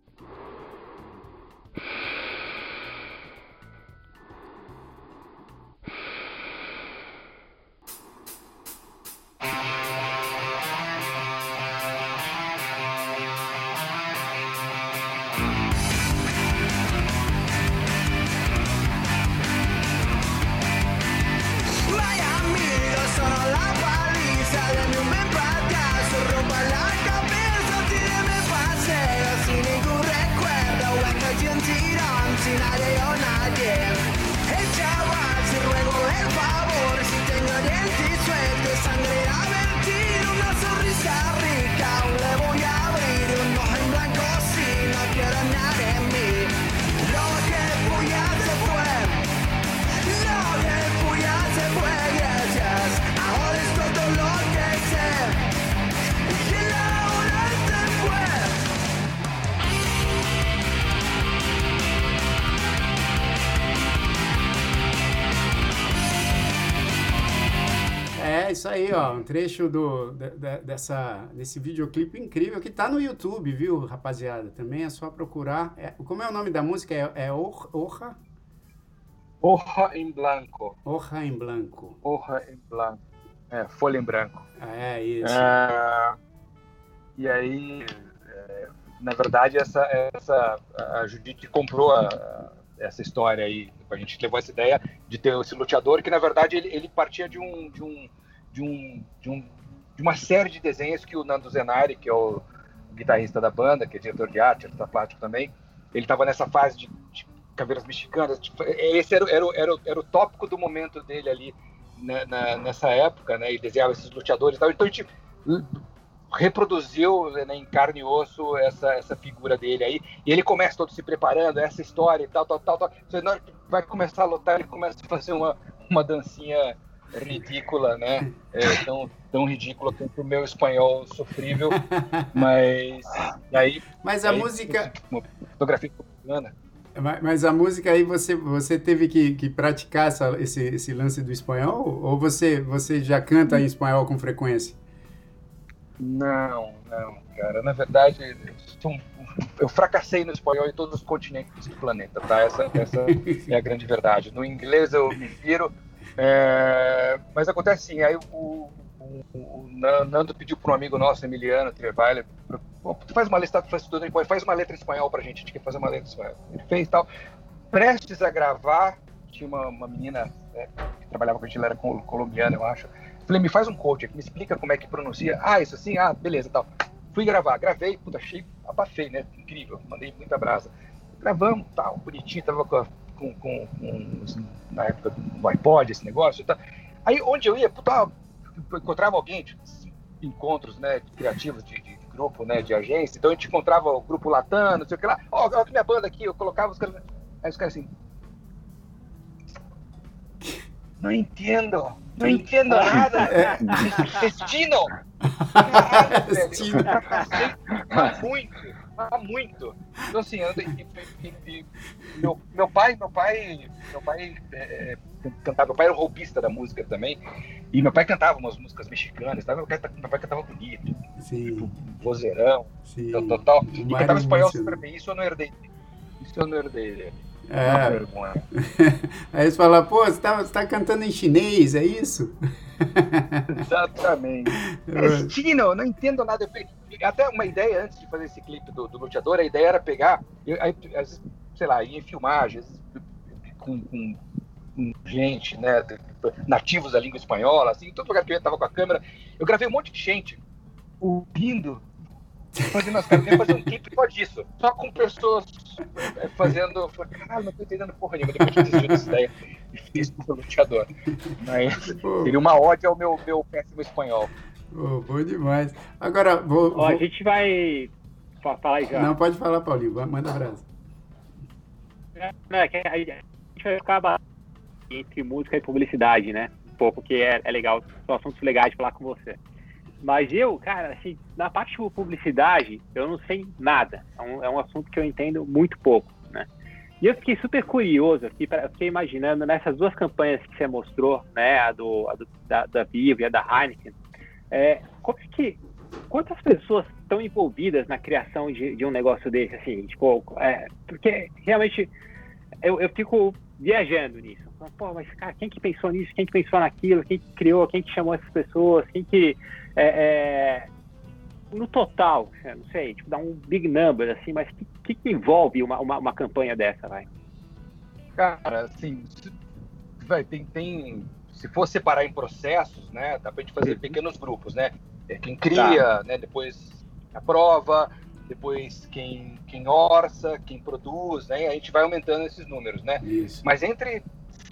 Trecho do, de, de, dessa, desse videoclipe incrível que tá no YouTube, viu, rapaziada? Também é só procurar. É, como é o nome da música? É, é Orra? Orra em Blanco. Orra em Blanco. Orra em Blanco. É, Folha em Branco. É, isso. É, e aí, é, na verdade, essa, essa, a Judite comprou a, essa história aí. A gente levou essa ideia de ter esse luteador, que na verdade ele, ele partia de um, de um de, um, de, um, de uma série de desenhos que o Nando Zenari, que é o guitarrista da banda, que é diretor de arte, artista plástico também, ele estava nessa fase de, de caveiras mexicanas. Tipo, esse era, era, era, era, o tópico do momento dele ali na, na, nessa época, né? E desenhava esses luteadores e tal. Então a gente reproduziu né, em carne e osso essa, essa figura dele aí. E ele começa todo se preparando, essa história e tal, tal, tal. tal. Você vai começar a lutar, ele começa a fazer uma, uma dancinha ridícula, né? É, tão, tão ridícula quanto o meu espanhol sofrível, mas aí. Mas a aí, música. Uma fotografia bacana. Mas a música aí você, você teve que, que praticar essa, esse, esse lance do espanhol? Ou você, você já canta em espanhol com frequência? Não, não, cara. Na verdade, eu, eu fracassei no espanhol em todos os continentes do planeta, tá? Essa, essa é a grande verdade. No inglês eu me viro, é, mas acontece assim, aí o, o, o Nando pediu para um amigo nosso, Emiliano Trevailer, faz uma letra, faz, faz uma letra em espanhol para a gente, a gente quer fazer uma letra em espanhol. Ele fez tal. Prestes a gravar, tinha uma, uma menina é, que trabalhava com a gente, ela era colombiana, eu acho. Falei, me faz um coach aqui, me explica como é que pronuncia. Ah, isso assim? Ah, beleza, tal. Fui gravar, gravei, puta, achei, abafei, né? Incrível, mandei muita brasa. Gravamos, tal, bonitinho, tava com a com, com, com na época do iPod, esse negócio. Tá? Aí onde eu ia, puta, encontrava alguém, tipo, encontros né, criativos de, de, grupo, né, de agência, então a gente encontrava o grupo Latam, não sei o que lá, ó, oh, minha banda aqui, eu colocava os caras. Aí os caras assim. Não entendo, não entendo nada. Destino! Caralho, velho. Muito muito. Então assim, eu, e, e, meu, meu pai, meu pai, meu pai é, cantava, meu pai era o roupista da música também, e meu pai cantava umas músicas mexicanas, tá? meu, pai, meu pai cantava bonito, Sim. tipo, vozeirão, Sim. tal, tal, tal. e cantava espanhol super bem, isso eu não herdei. Isso eu não herdei. É. Aí você fala, pô, você tá, você tá cantando em chinês, é isso? Exatamente. Destino, não entendo nada. Até uma ideia antes de fazer esse clipe do, do Luteador, a ideia era pegar, eu, aí, vezes, sei lá, ia em filmagens com, com, com, gente, né, nativos da língua espanhola, assim, todo lugar que eu estava com a câmera, eu gravei um monte de gente ouvindo fazendo as caras, fazer um clipe só disso, só com pessoas é, fazendo. Caralho, não tô entendendo porra nenhuma. Depois eu desisti dessa ideia e fiz o luteador. Mas seria uma ódio ao meu, meu péssimo espanhol. Oh, bom demais. Agora, vou. Ó, A gente vai. Fala aí já. Não, pode falar, Paulinho. Manda abraço. Não, é que a gente vai ficar entre música e publicidade, né? Um pouco que é, é legal, são assuntos legais de falar com você. Mas eu, cara, assim, na parte de publicidade, eu não sei nada. É um, é um assunto que eu entendo muito pouco, né? E eu fiquei super curioso aqui, pra, fiquei imaginando nessas duas campanhas que você mostrou, né, a, do, a do, da, da Vivo e a da Heineken, é, como é que, quantas pessoas estão envolvidas na criação de, de um negócio desse, assim, tipo, é, porque realmente eu, eu fico viajando nisso. Pô, mas cara, quem que pensou nisso? Quem que pensou naquilo? Quem que criou? Quem que chamou essas pessoas? Quem que é, é, no total, não sei, tipo, dá um big number, assim, mas o que, que, envolve uma, uma, uma, campanha dessa, vai? Cara, assim, vai, tem, tem, se for separar em processos, né, dá pra gente fazer uhum. pequenos grupos, né? É quem cria, tá. né, depois aprova, depois quem, quem orça, quem produz, né? A gente vai aumentando esses números, né? Isso. Mas entre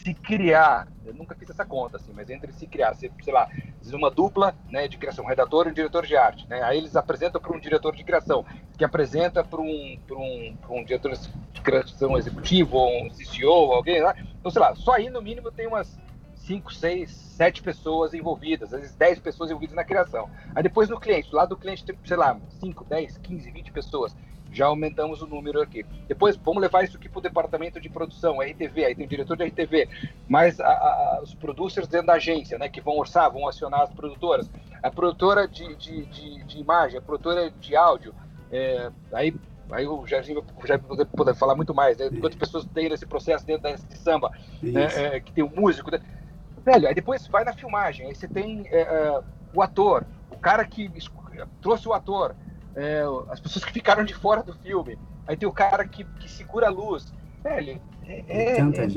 se criar, eu nunca fiz essa conta assim, mas entre se criar, sei, sei lá, uma dupla né, de criação, um redator e um diretor de arte, né? Aí eles apresentam para um diretor de criação, que apresenta para um, um, um diretor de criação executivo, ou um CCO, alguém lá. Então, sei lá, só aí no mínimo tem umas 5, 6, 7 pessoas envolvidas, às vezes 10 pessoas envolvidas na criação. Aí depois no cliente, lado do cliente tem, sei lá, 5, 10, 15, 20 pessoas já aumentamos o número aqui. Depois, vamos levar isso aqui para o departamento de produção, RTV, aí tem o diretor de RTV, mais a, a, os producers dentro da agência, né, que vão orçar, vão acionar as produtoras, a produtora de, de, de, de imagem, a produtora de áudio, é, aí aí o Jardim vai poder falar muito mais, né? Quantas pessoas tem nesse processo dentro da de samba, né? é, que tem o um músico. Né? Velho, aí depois vai na filmagem, aí você tem é, é o ator, o cara que trouxe o ator, é, as pessoas que ficaram de fora do filme. Aí tem o cara que, que segura a luz. Velho, é, é, é, é muita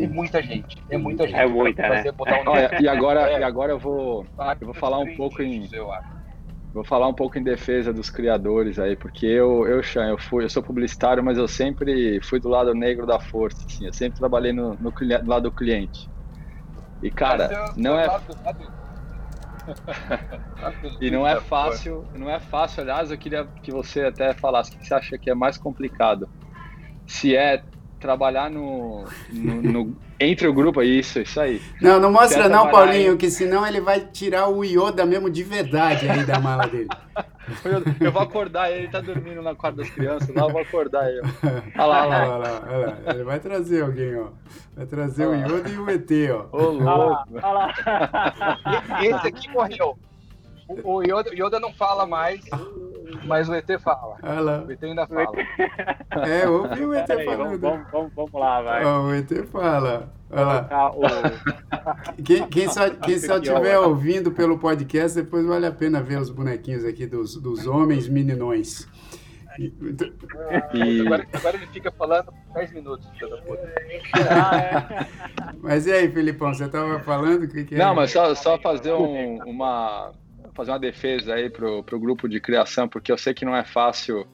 gente. É muita gente. É muita, né? Um... Olha, e, agora, é. e agora eu vou, eu vou falar um pouco em. Vou falar um pouco em defesa dos criadores aí, porque eu, eu, Chan, eu, fui, eu sou publicitário, mas eu sempre fui do lado negro da força, assim, eu sempre trabalhei no, no, no lado do cliente. E, cara, não é... Lado, lado e não é fácil, não é fácil. Aliás, eu queria que você até falasse o que você acha que é mais complicado. Se é trabalhar no, no, no entre o grupo, isso, isso aí. Não, não mostra é não, Paulinho, em... que senão ele vai tirar o Yoda mesmo de verdade aí da mala dele. Eu, vou acordar ele, ele tá dormindo na quarta das crianças, lá eu vou acordar ele. Olha lá, olha lá. Olha lá, olha lá. Ele vai trazer alguém, ó. Vai trazer o Yoda e o ET, ó. Ô, louco. Olha lá, olha lá. Esse aqui morreu. O Yoda, Yoda não fala mais, mas o ET fala. Olha lá. O ET ainda fala. É, ouvi o ET falando. Vamos, vamos, vamos, lá, vai. O ET fala. Olha lá. Quem, quem só, quem só estiver ouvindo pelo podcast, depois vale a pena ver os bonequinhos aqui dos, dos homens meninões. E... Agora, agora, ele fica falando 10 minutos. Mas e aí, Filipão, você estava falando? Que que Não, mas só, só fazer um, uma, fazer uma defesa aí pro, pro grupo de criação, porque eu sei que não é fácil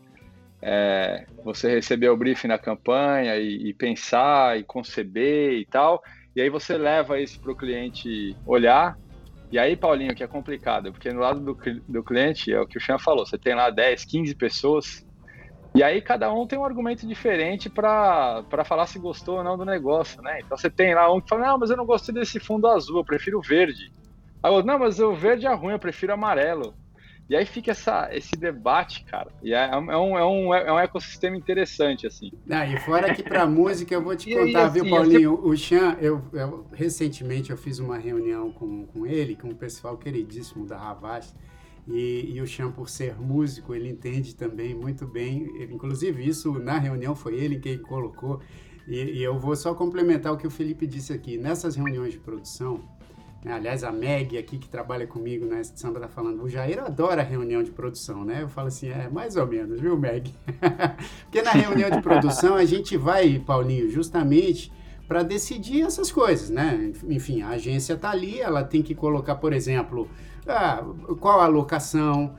é, você receber o briefing na campanha e, e, pensar e conceber e tal, e aí você leva isso para o cliente olhar. E aí, Paulinho, que é complicado, porque no lado do, do cliente, é o que o Chan falou, você tem lá 10, 15 pessoas, e aí cada um tem um argumento diferente para falar se gostou ou não do negócio, né? Então você tem lá um que fala, não, mas eu não gostei desse fundo azul, eu prefiro verde. Aí outro, não, mas o verde é ruim, eu prefiro amarelo. E aí fica essa, esse debate, cara. E é, é, um, é, um, é um ecossistema interessante, assim. Ah, e fora que para música, eu vou te contar, assim, viu, Paulinho? O Chan, eu, eu, recentemente eu fiz uma reunião com, com ele, com um pessoal queridíssimo da Ravache. E, e, o Chan, por ser músico, ele entende também muito bem. Inclusive, isso na reunião foi ele quem colocou. E, e eu vou só complementar o que o Felipe disse aqui. Nessas reuniões de produção? Aliás, a Meg aqui que trabalha comigo na né, Sandra tá falando, o Jair adora reunião de produção, né? Eu falo assim, é mais ou menos, viu, Meg? Porque na reunião de produção a gente vai, Paulinho, justamente para decidir essas coisas, né? Enfim, a agência está ali, ela tem que colocar, por exemplo, ah, qual a locação,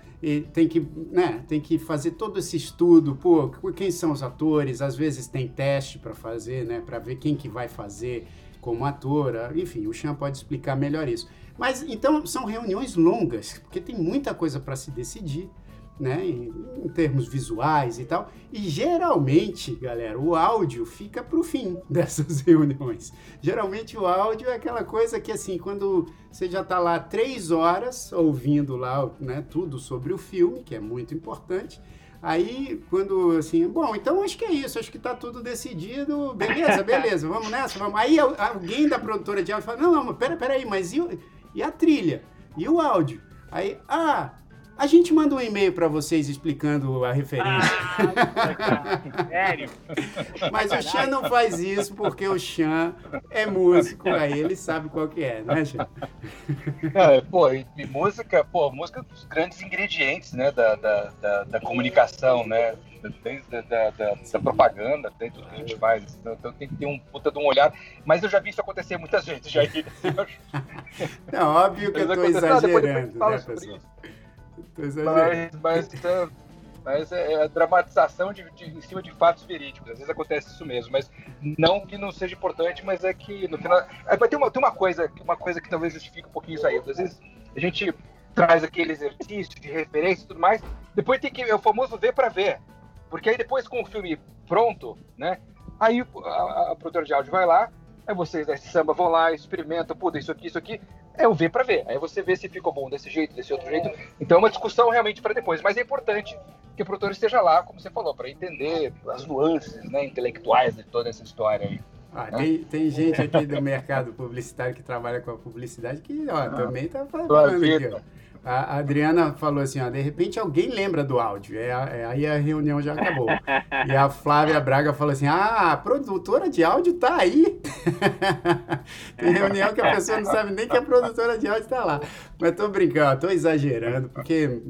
tem que, né, tem que fazer todo esse estudo, pô, quem são os atores, às vezes tem teste para fazer, né, para ver quem que vai fazer, como atora, enfim, o Chan pode explicar melhor isso. Mas então são reuniões longas, porque tem muita coisa para se decidir. né, em, em, termos visuais e tal. E geralmente, galera, o áudio fica para o fim dessas reuniões. Geralmente o áudio é aquela coisa que assim, quando você já está lá três horas ouvindo lá, né, tudo sobre o filme, que é muito importante. Aí, quando assim, bom, então acho que é isso, acho que está tudo decidido, beleza, beleza, vamos nessa, vamos. Aí alguém da produtora de áudio fala, não, não, pera, pera aí, mas e, e a trilha? E o áudio? Aí, ah, a gente manda um e-mail para vocês explicando a referência. Ah, sério? Mas o Chan não faz isso porque o Chan é músico, aí ele sabe qual que é, né, Chan? É, pô, e, e, música, pô, música é um dos grandes ingredientes, né, da, da, da, da comunicação, né? Desde da, da, da, da, propaganda, tem tudo que a gente faz. Então, então, tem que ter um puta de um olhar. Mas eu já vi isso acontecer muitas vezes, já. Não, óbvio que eu tô exagerando, né, pessoal? Mas, mas, mas é, é a dramatização de, de, em cima de fatos verídicos. Às vezes acontece isso mesmo, mas não que não seja importante, mas é que no final. É, vai ter uma, tem uma coisa, uma coisa que talvez justifique um pouquinho isso aí. Às vezes a gente traz aquele exercício de referência e tudo mais, depois tem que. É o famoso ver para ver. Porque aí depois com o filme pronto, né? Aí a, a produtora de áudio vai lá, aí vocês desse samba vão lá, experimentam, puta, isso aqui, isso aqui é o ver para ver. Aí você vê se ficou bom desse jeito, desse outro jeito. Então é uma discussão realmente para depois. Mas é importante que o produtor esteja lá, como você falou, para entender as nuances né, intelectuais de toda essa história aí. Ah, tem, tem, gente aqui do mercado publicitário que trabalha com a publicidade que ó, ah, também está falando aqui. Ó. A Adriana falou assim, ó, de repente alguém lembra do áudio. É, é, aí a reunião já acabou. e a Flávia Braga falou assim, ah, a produtora de áudio tá aí. Tem reunião que a pessoa não sabe nem que a produtora de áudio tá lá. Mas tô brincando, tô exagerando, porque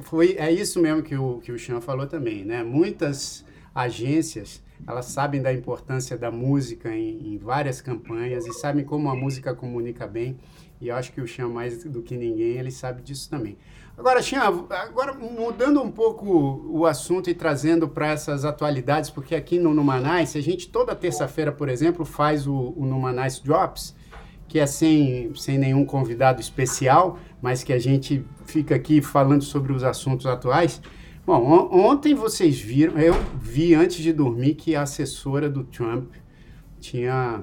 foi, é isso mesmo que o, que o Chan falou também, né? Muitas agências elas sabem da importância da música em, em, várias campanhas e sabem como a música comunica bem. E acho que o Xan, mais do que ninguém, ele sabe disso também. Agora, Xan, agora mudando um pouco o assunto e trazendo para essas atualidades, porque aqui no Numanais, a gente toda terça-feira, por exemplo, faz o, o Numanais Drops, que é sem, sem nenhum convidado especial, mas que a gente fica aqui falando sobre os assuntos atuais. Bom, ontem vocês viram, eu vi antes de dormir que a assessora do Trump tinha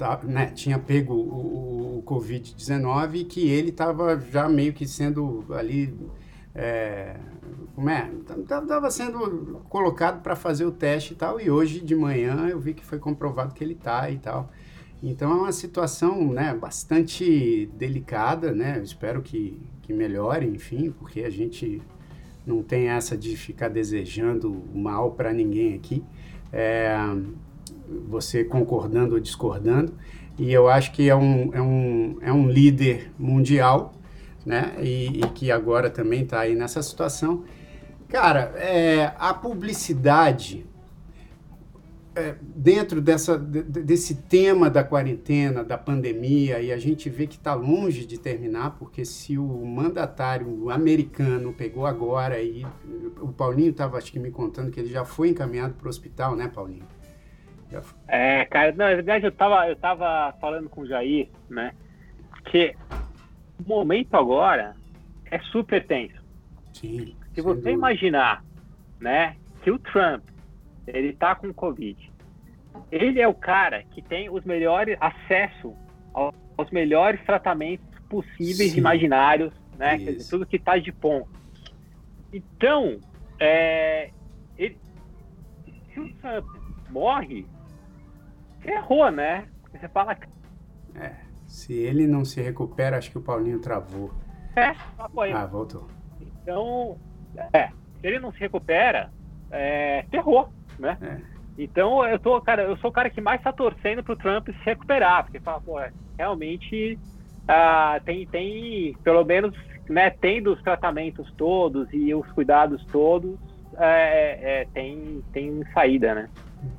tá, né, tinha pego o, o Covid-19 e que ele estava já meio que sendo ali. É, como é? Estava sendo colocado para fazer o teste e tal, e hoje de manhã eu vi que foi comprovado que ele está e tal. Então é uma situação né, bastante delicada, né? Eu espero que, que melhore, enfim, porque a gente não tem essa de ficar desejando mal para ninguém aqui. É, você concordando ou discordando, e eu acho que é um, é um, é um líder mundial, né? E, e que agora também está aí nessa situação. Cara, é, a publicidade é, dentro dessa, desse tema da quarentena, da pandemia, e a gente vê que está longe de terminar, porque se o mandatário americano pegou agora e o Paulinho estava, acho que me contando que ele já foi encaminhado para o hospital, né, Paulinho? É, cara, na verdade eu tava, eu tava falando com o Jair, né? Que o momento agora é super tenso. Sim. Se você dúvida. imaginar, né, que o Trump, ele tá com Covid, ele é o cara que tem os melhores acesso aos melhores tratamentos possíveis, Sim. imaginários, né? Quer dizer, tudo que tá de ponto. Então, é, ele, se o Trump morre, errou, né? Você fala. É, se ele não se recupera, acho que o Paulinho travou. É, apoio. Ah, voltou. Então, é, se ele não se recupera, é, ferrou, né? É. Então, eu tô, cara, eu sou o cara que mais tá torcendo pro Trump se recuperar, porque fala, pô, realmente ah, tem, tem, pelo menos, né, tendo os tratamentos todos e os cuidados todos, é, é, tem, tem saída, né?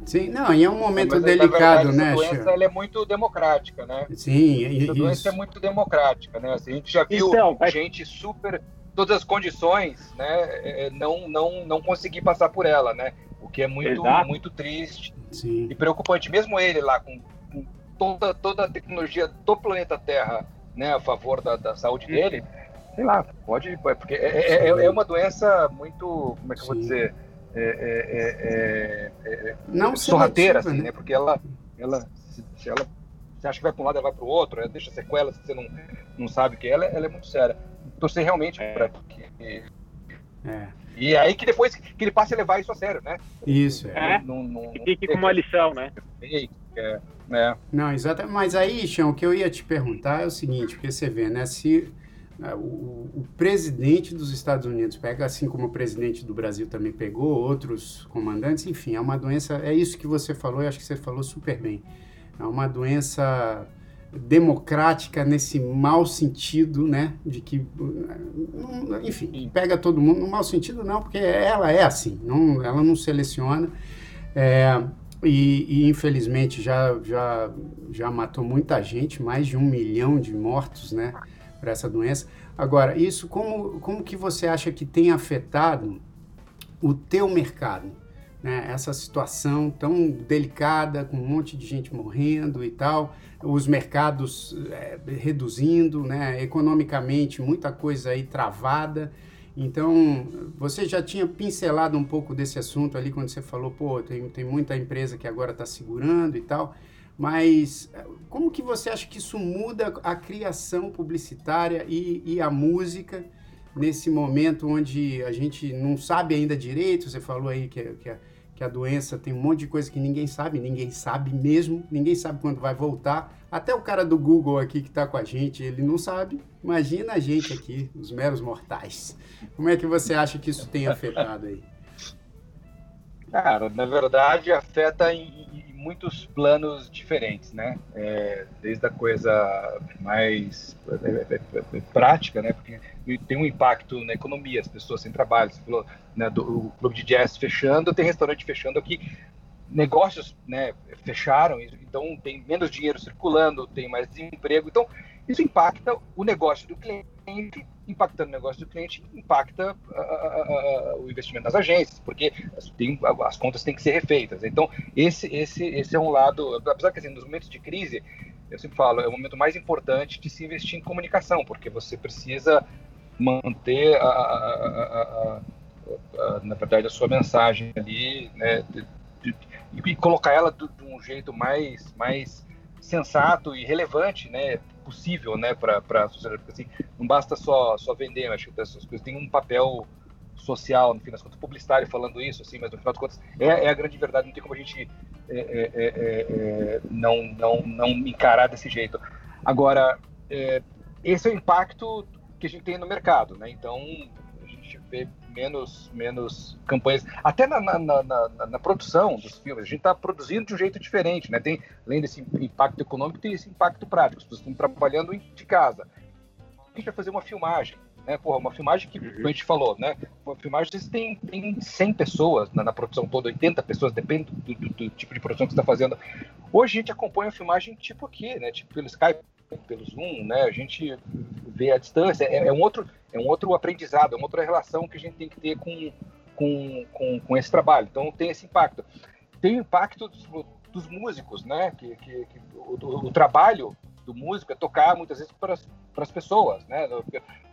Sim, não, e é um momento Mas, delicado, verdade, né? Essa doença ela é muito democrática, né? Sim, essa isso. doença é muito democrática, né? Assim, a gente já viu então, gente super, todas as condições, né? É, é, não, não, não conseguir passar por ela, né? O que é muito, muito triste Sim. e preocupante. Mesmo ele lá com, com, toda, toda a tecnologia do planeta Terra, né, a favor da, da saúde dele, sei lá, pode, porque é, é, é, uma doença muito, como é que eu vou dizer, é, é, é, não sorrateira, assim, né? né? Porque ela, ela, se ela você acha que vai para um lado, ela vai para o outro, deixa sequelas que você não, não sabe que ela, ela é muito séria. Torcer realmente é. para que. É. E aí que depois que ele passe a levar isso a sério, né? Isso, é. Não, não, não, fique com uma lição, né? É, é. Não, exatamente. Mas aí, Chão, o que eu ia te perguntar é o seguinte, porque você vê, né? Se né, o, o, presidente dos Estados Unidos pega, assim como o presidente do Brasil também pegou, outros comandantes, enfim, é uma doença, é isso que você falou, e acho que você falou super bem. É uma doença democrática nesse mau sentido, né? De que, enfim, pega todo mundo no mau sentido, não, porque ela é assim, não, ela não seleciona. É, e, e, infelizmente já, já, já matou muita gente, mais de um milhão de mortos, né? Para essa doença. Agora, isso como, como que você acha que tem afetado o teu mercado? né, essa situação tão delicada, com um monte de gente morrendo e tal, os mercados é, reduzindo, né, economicamente muita coisa aí travada. Então, você já tinha pincelado um pouco desse assunto ali quando você falou, pô, tem, tem muita empresa que agora está segurando e tal, mas como que você acha que isso muda a criação publicitária e, e a música nesse momento onde a gente não sabe ainda direito? Você falou aí que, que a que a doença tem um monte de coisa que ninguém sabe, ninguém sabe mesmo, ninguém sabe quando vai voltar. Até o cara do Google aqui que está com a gente, ele não sabe. Imagina a gente aqui, os meros mortais. Como é que você acha que isso tem afetado aí? Cara, na verdade afeta em muitos planos diferentes, né? É, desde a coisa mais é, é, é, prática, né? Porque tem um impacto na economia, as pessoas sem trabalho. Você falou né, do clube de jazz fechando, tem restaurante fechando aqui, negócios né, fecharam, então tem menos dinheiro circulando, tem mais desemprego. Então isso impacta o negócio do cliente, impactando o negócio do cliente, impacta uh, uh, o investimento das agências, porque tem, as contas têm que ser refeitas. Então, esse, esse, esse é um lado, apesar que assim, nos momentos de crise, eu sempre falo, é o momento mais importante de se investir em comunicação, porque você precisa manter, a, a, a, na verdade, a sua mensagem ali, né, de, de, e colocar ela de, de um jeito mais, mais sensato e relevante, né, possível, né, para a sociedade, porque assim, não basta só só vender, acho que essas coisas têm um papel social, no fim das contas, publicitário falando isso, assim, mas no final das contas é, é a grande verdade, não tem como a gente é, é, é, é, é não, não, não encarar desse jeito. Agora, esse é o impacto que a gente tem no mercado, né? Então, vê menos, menos campanhas. Até na, na, na, na, produção dos filmes, a gente está produzindo de um jeito diferente, né? Tem, além desse impacto econômico, tem esse impacto prático. As pessoas estão trabalhando de casa. A gente vai fazer uma filmagem. Né, porra, uma filmagem que, como a gente falou, né? Uma filmagem tem, tem 100 pessoas na, na produção toda, 80 pessoas, depende do, do, do tipo de produção que você está fazendo. Hoje a gente acompanha a filmagem tipo aqui, né? Tipo pelo Skype, pelo Zoom, né? A gente vê a distância, é, é, um outro é um outro aprendizado, é uma outra relação que a gente tem que ter com, com, com, com esse trabalho. Então tem esse impacto. Tem o impacto dos, dos músicos, né? Que, que, que o, o, trabalho do músico é tocar muitas vezes para as, para as pessoas, né?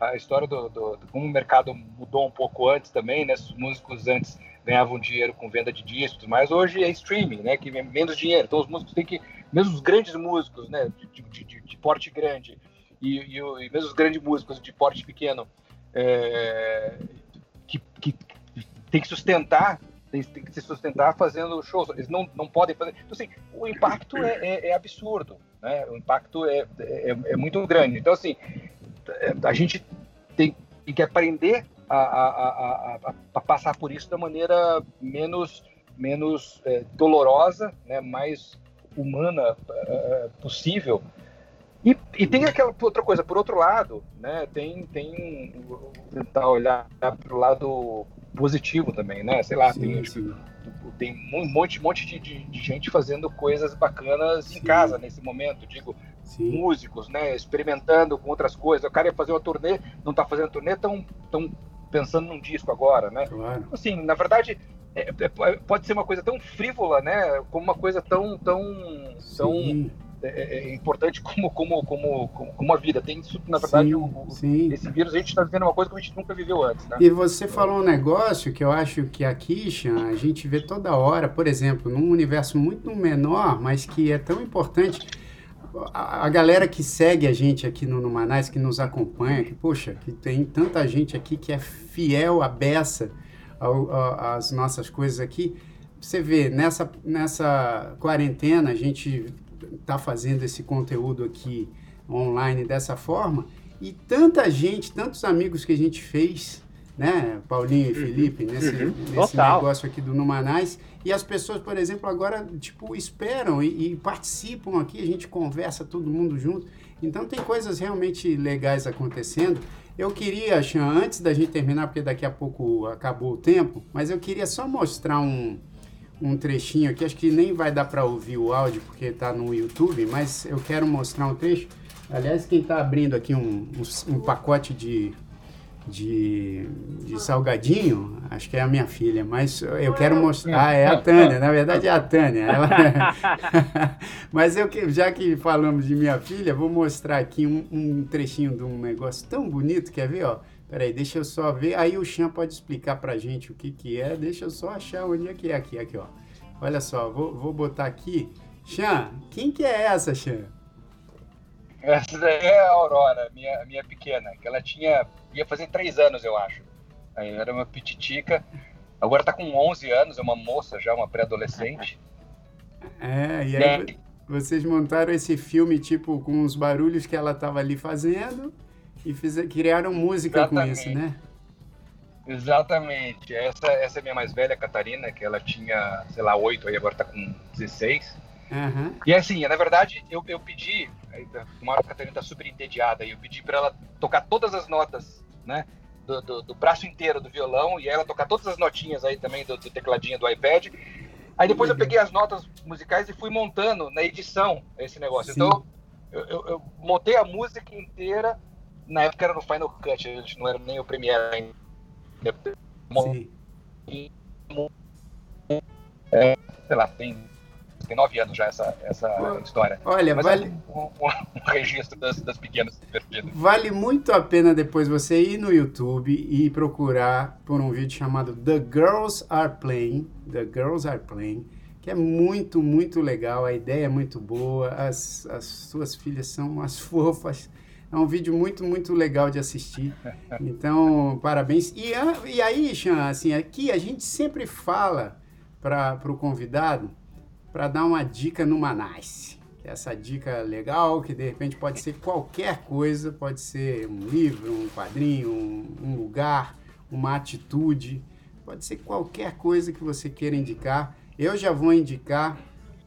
A história do, do, do, como o mercado mudou um pouco antes também, né? Os músicos antes ganhavam dinheiro com venda de discos, mas hoje é streaming, né? Que menos dinheiro. Então os músicos têm que, mesmo os grandes músicos, né? De, de, de, de porte grande e, e, e, mesmo os grandes músicos de porte pequeno, é, que, que tem que sustentar tem, tem, que se sustentar fazendo shows. Eles não, não podem fazer. Então, assim, o impacto é, é, é absurdo, né? O impacto é, é, é, muito grande. Então, assim, a gente tem, tem que aprender a, a, a, a, passar por isso da maneira menos, menos é, dolorosa, né, mais humana é, possível. E, e, tem aquela outra coisa, por outro lado, né, tem, tem tentar olhar para o lado positivo também, né? Sei lá, sim, tem, sim. tem um monte, monte de, de, de, gente fazendo coisas bacanas sim. em casa nesse momento, digo, músicos, né, experimentando com outras coisas. O cara ia fazer uma turnê, não está fazendo turnê, estão tão pensando num disco agora, né? Claro. Assim, na verdade, é, é, pode ser uma coisa tão frívola, né? Como uma coisa tão, tão, tão é, é, é, importante como, como, como, como a vida. Tem isso, na verdade, sim, o, sim. esse vírus a gente está vivendo uma coisa que a gente nunca viveu antes. Né? E você falou um negócio que eu acho que aqui, Xan, a gente vê toda hora, por exemplo, num universo muito menor, mas que é tão importante. A, galera que segue a gente aqui no Numanais, que nos acompanha, que, poxa, que tem tanta gente aqui que é fiel à beça às nossas coisas aqui. Você vê, nessa, nessa quarentena, a gente está fazendo esse conteúdo aqui online dessa forma. E tanta gente, tantos amigos que a gente fez, né, Paulinho e uhum. Felipe, nesse, uhum. nesse negócio aqui do Numanais. E as pessoas, por exemplo, agora, tipo, esperam e, e, participam aqui, a gente conversa todo mundo junto. Então tem coisas realmente legais acontecendo. Eu queria, antes da gente terminar, porque daqui a pouco acabou o tempo, mas eu queria só mostrar um, um trechinho aqui, acho que nem vai dar para ouvir o áudio porque está no YouTube, mas eu quero mostrar um trecho. Aliás, quem está abrindo aqui um, um, um pacote de, de, de, salgadinho, acho que é a minha filha, mas eu quero mostrar. Ah, é a Tânia, na verdade é a Tânia. Ela... mas eu, já que falamos de minha filha, vou mostrar aqui um, um trechinho de um negócio tão bonito, quer ver? Ó? Peraí, deixa eu só ver. Aí o Chan pode explicar pra gente o que que é. Deixa eu só achar onde é que é aqui. Aqui, ó. Olha só, vou, vou botar aqui. Chan, quem que é essa, Chan? Essa daí é a Aurora, minha, minha pequena, que ela tinha, ia fazer três anos, eu acho. Aí era uma pititica. Agora tá com 11 anos, é uma moça já, uma pré-adolescente. É, e aí vocês montaram esse filme, tipo, com os barulhos que ela tava ali fazendo e fizer, criaram música Exatamente. com isso, né? Exatamente. Essa, essa é a minha mais velha, Catarina, que ela tinha, sei lá, oito, aí agora tá com 16. Uhum. E assim, na verdade, eu, eu pedi, uma hora a Catarina tá super entediada, eu pedi para ela tocar todas as notas, né? Do, do, do, braço inteiro do violão, e ela tocar todas as notinhas aí também do, do tecladinho do iPad. Aí depois eu peguei as notas musicais e fui montando na edição esse negócio. Sim. Então, eu, eu, eu montei a música inteira na época era no Final Cut, a gente não era nem o Premiere ainda. Sim. É, sei lá, tem, tem nove anos já essa, essa história. Olha, Mas vale. É um, um, um, registro das, das pequenas perdidas. Vale muito a pena depois você ir no YouTube e procurar por um vídeo chamado The Girls Are Playing. The Girls Are Playing. Que é muito, muito legal. A ideia é muito boa. As, as suas filhas são umas fofas é um vídeo muito, muito legal de assistir. Então, parabéns. E, e aí, Xan, assim, aqui a gente sempre fala para o convidado para dar uma dica no. É essa dica legal, que de repente pode ser qualquer coisa, pode ser um livro, um quadrinho, um, um lugar, uma atitude, pode ser qualquer coisa que você queira indicar. Eu já vou indicar,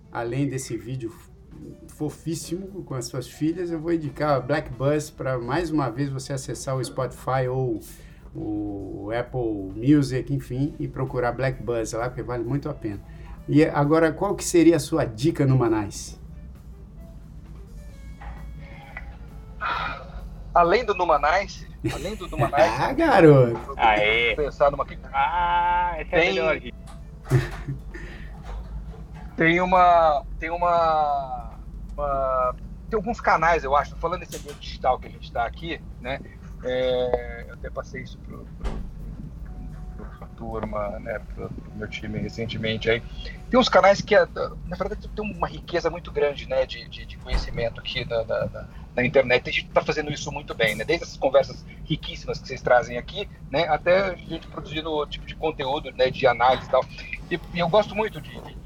além desse vídeo fofíssimo com as suas filhas. Eu vou indicar Black Buzz para mais uma vez você acessar o Spotify ou o Apple Music, enfim, e procurar Black Buzz lá, porque vale muito a pena. E agora, qual que seria a sua dica no Manais? Além do Numanais, além do Numanais... ah, garoto! Aê! Pensar numa... Ah, essa tem... é melhor. tem uma... Tem uma uma, tem alguns canais, eu acho, falando desse ambiente digital que a gente está aqui, né? É, eu até passei isso para a turma, né, para o meu time recentemente aí. Tem uns canais que, na verdade, tem uma riqueza muito grande, né, de, de, de conhecimento aqui na, na, na, internet. A gente está fazendo isso muito bem, né? Desde essas conversas riquíssimas que vocês trazem aqui, né, até a gente produzindo o tipo de conteúdo, né, de análise e tal. E, e eu gosto muito de, de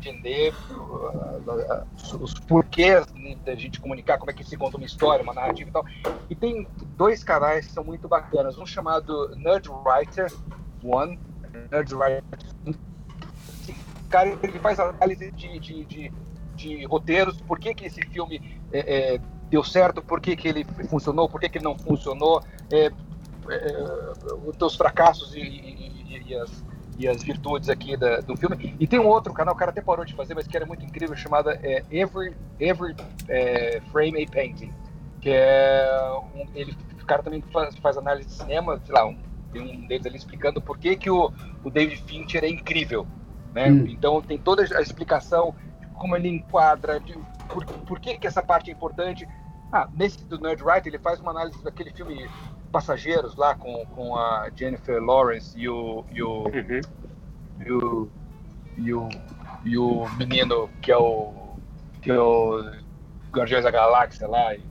entender uh, os porquês né, da gente comunicar, como é que se conta uma história, uma narrativa e tal. E tem dois canais que são muito bacanas. Um chamado Nerd Writer One, Nerd cara ele faz análise de, de, de, de roteiros, por que, que esse filme é, é, deu certo, por que, que ele funcionou, por que, que ele não funcionou, é, é os teus fracassos e, e, e as e as virtudes aqui da, do filme. E tem um outro canal, o cara até parou de fazer, mas que era muito incrível, chamada é, Every, Every é, Frame a Painting, que é um, ele, o cara também faz, faz, análise de cinema, sei lá, um, tem um deles ali explicando por que, que o, o David Fincher é incrível, né? Hum. Então tem toda a explicação de como ele enquadra, de por, por que, que essa parte é importante? Ah, nesse do Nerd Writer, ele faz uma análise daquele filme Passageiros lá com, com a Jennifer Lawrence e o, e o, uhum. e o, e o, e o menino que é o, que é o Guardiões da Galáxia lá. E,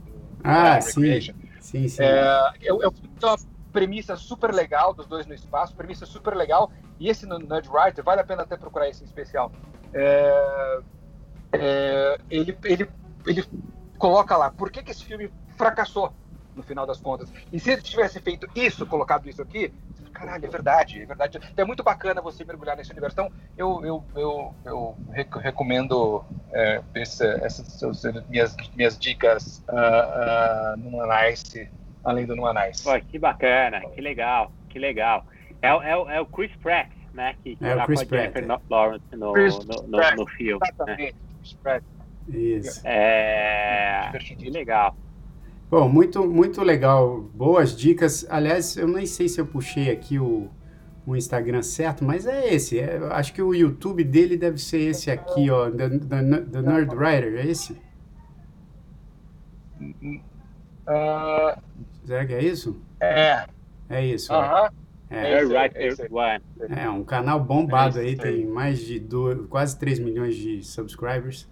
ah, sim. Sim, sim. É, é, é uma premissa super legal dos dois no espaço, premissa super legal. E esse no Nerd Writer, vale a pena até procurar esse em especial. É, é, ele, ele, ele coloca lá por que, que esse filme fracassou no final das contas. E se ele tivesse feito isso, colocado isso aqui, caralho, é verdade, é verdade. Então é muito bacana você mergulhar nesse universo. Então eu, eu, eu, eu recomendo é, essa, essas minhas, minhas dicas uh, uh, no Nice, além do Nice. Pô, que bacana, que legal, que legal. É, é, é o Chris Pratt, né? Que, que é o Chris Pratt, Jennifer é. Lawrence no, no, no, no, filme. Né? Exatamente, né? Chris Pratt. Isso. É, que legal. Bom, muito, muito legal. Boas dicas. Aliás, eu nem sei se eu puxei aqui o, o Instagram certo, mas é esse. É, acho que o YouTube dele deve ser esse aqui, ó. The, the, the Nerd Writer, é esse? Uh, Será que é isso? É. É isso. Uh -huh. É. é, é um canal bombado aí, tem mais de dois, quase 3 milhões de subscribers.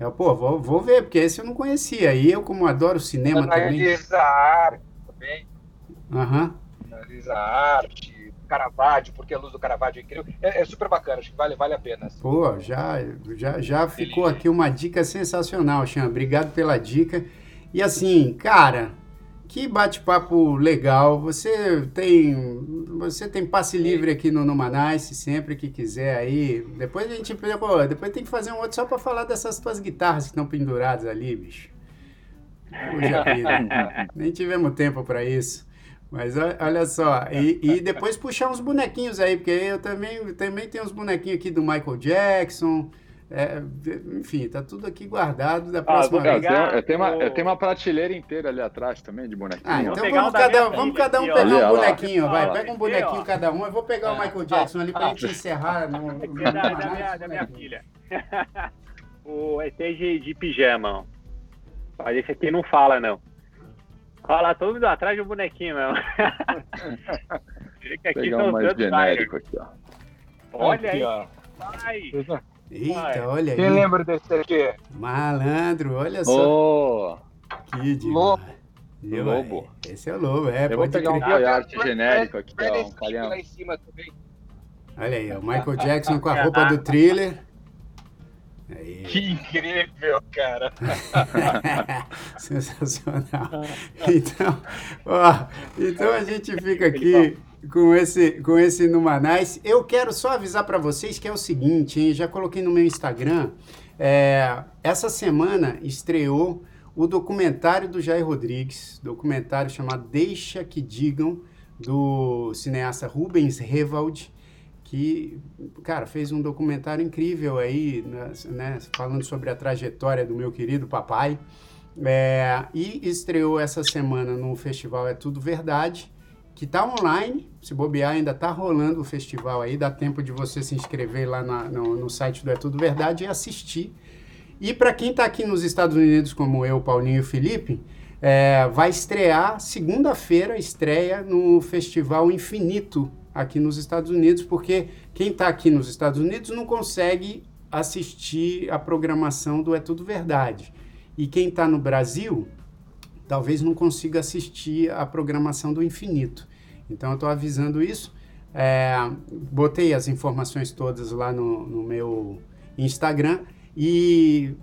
Eu, pô, vou, vou ver, porque esse eu não conhecia. E eu, como adoro cinema Analisa também. Analisa a arte também. Aham. Uhum. Analisa a arte, Caravaggio, porque a luz do Caravaggio é incrível. É, é, super bacana, acho que vale, vale a pena. Assim. Pô, já, já, já ficou aqui uma dica sensacional, Xan. Obrigado pela dica. E assim, cara, que bate-papo legal. Você tem você tem passe livre aqui no Numanice, sempre que quiser aí. Depois a gente pô, depois tem que fazer um outro só para falar dessas tuas guitarras que estão penduradas ali, bicho. Puxa vida. Nem tivemos tempo para isso. Mas olha só, e, e, depois puxar uns bonequinhos aí, porque eu também, também tenho uns bonequinhos aqui do Michael Jackson. É, enfim, tá tudo aqui guardado da ah, próxima ah, vez. Eu tenho, uma, eu tenho uma prateleira inteira ali atrás também de bonequinho. Ah, então vamos cada, vamos cada um pegar ali, um bonequinho, vai. Pega um bonequinho cada um. Eu vou pegar o é. Michael Jackson ali pra gente encerrar. No, no, no, da, da, minha, da minha filha. o ET de, de pijama. Mas esse aqui não fala, não. Fala todo mundo atrás de um bonequinho mesmo. Fica aqui Pegar um mais genérico aqui, ó. Olha aqui, aí. Ó. Vai. Eita, olha aí. Quem lembra desse aqui? Malandro, olha só. Oh. Que demais. Lobo. Esse é o lobo, é. Eu vou pegar um arte genérico aqui, ó. Um calhão. Lá em cima também. Olha aí, o Michael Jackson com a roupa do thriller. Aí. Que incrível, cara! Sensacional. Então, ó, então a gente fica aqui com esse, com esse Numanais. Eu quero só avisar para vocês que é o seguinte, hein? já coloquei no meu Instagram. É, essa semana estreou o documentário do Jair Rodrigues, documentário chamado Deixa que Digam, do cineasta Rubens Revald, que, cara, fez um documentário incrível aí, né, né falando sobre a trajetória do meu querido papai. É, e estreou essa semana no festival É Tudo Verdade que está online. Se bobear, ainda está rolando o festival aí. Dá tempo de você se inscrever lá na, no, no, site do É Tudo Verdade e assistir. E para quem está aqui nos Estados Unidos, como eu, Paulinho e Felipe, é, vai estrear segunda-feira, estreia no Festival Infinito aqui nos Estados Unidos, porque quem está aqui nos Estados Unidos não consegue assistir a programação do É Tudo Verdade. E quem está no Brasil talvez não consiga assistir a programação do Infinito. Então eu estou avisando isso. É, botei as informações todas lá no, no, meu Instagram e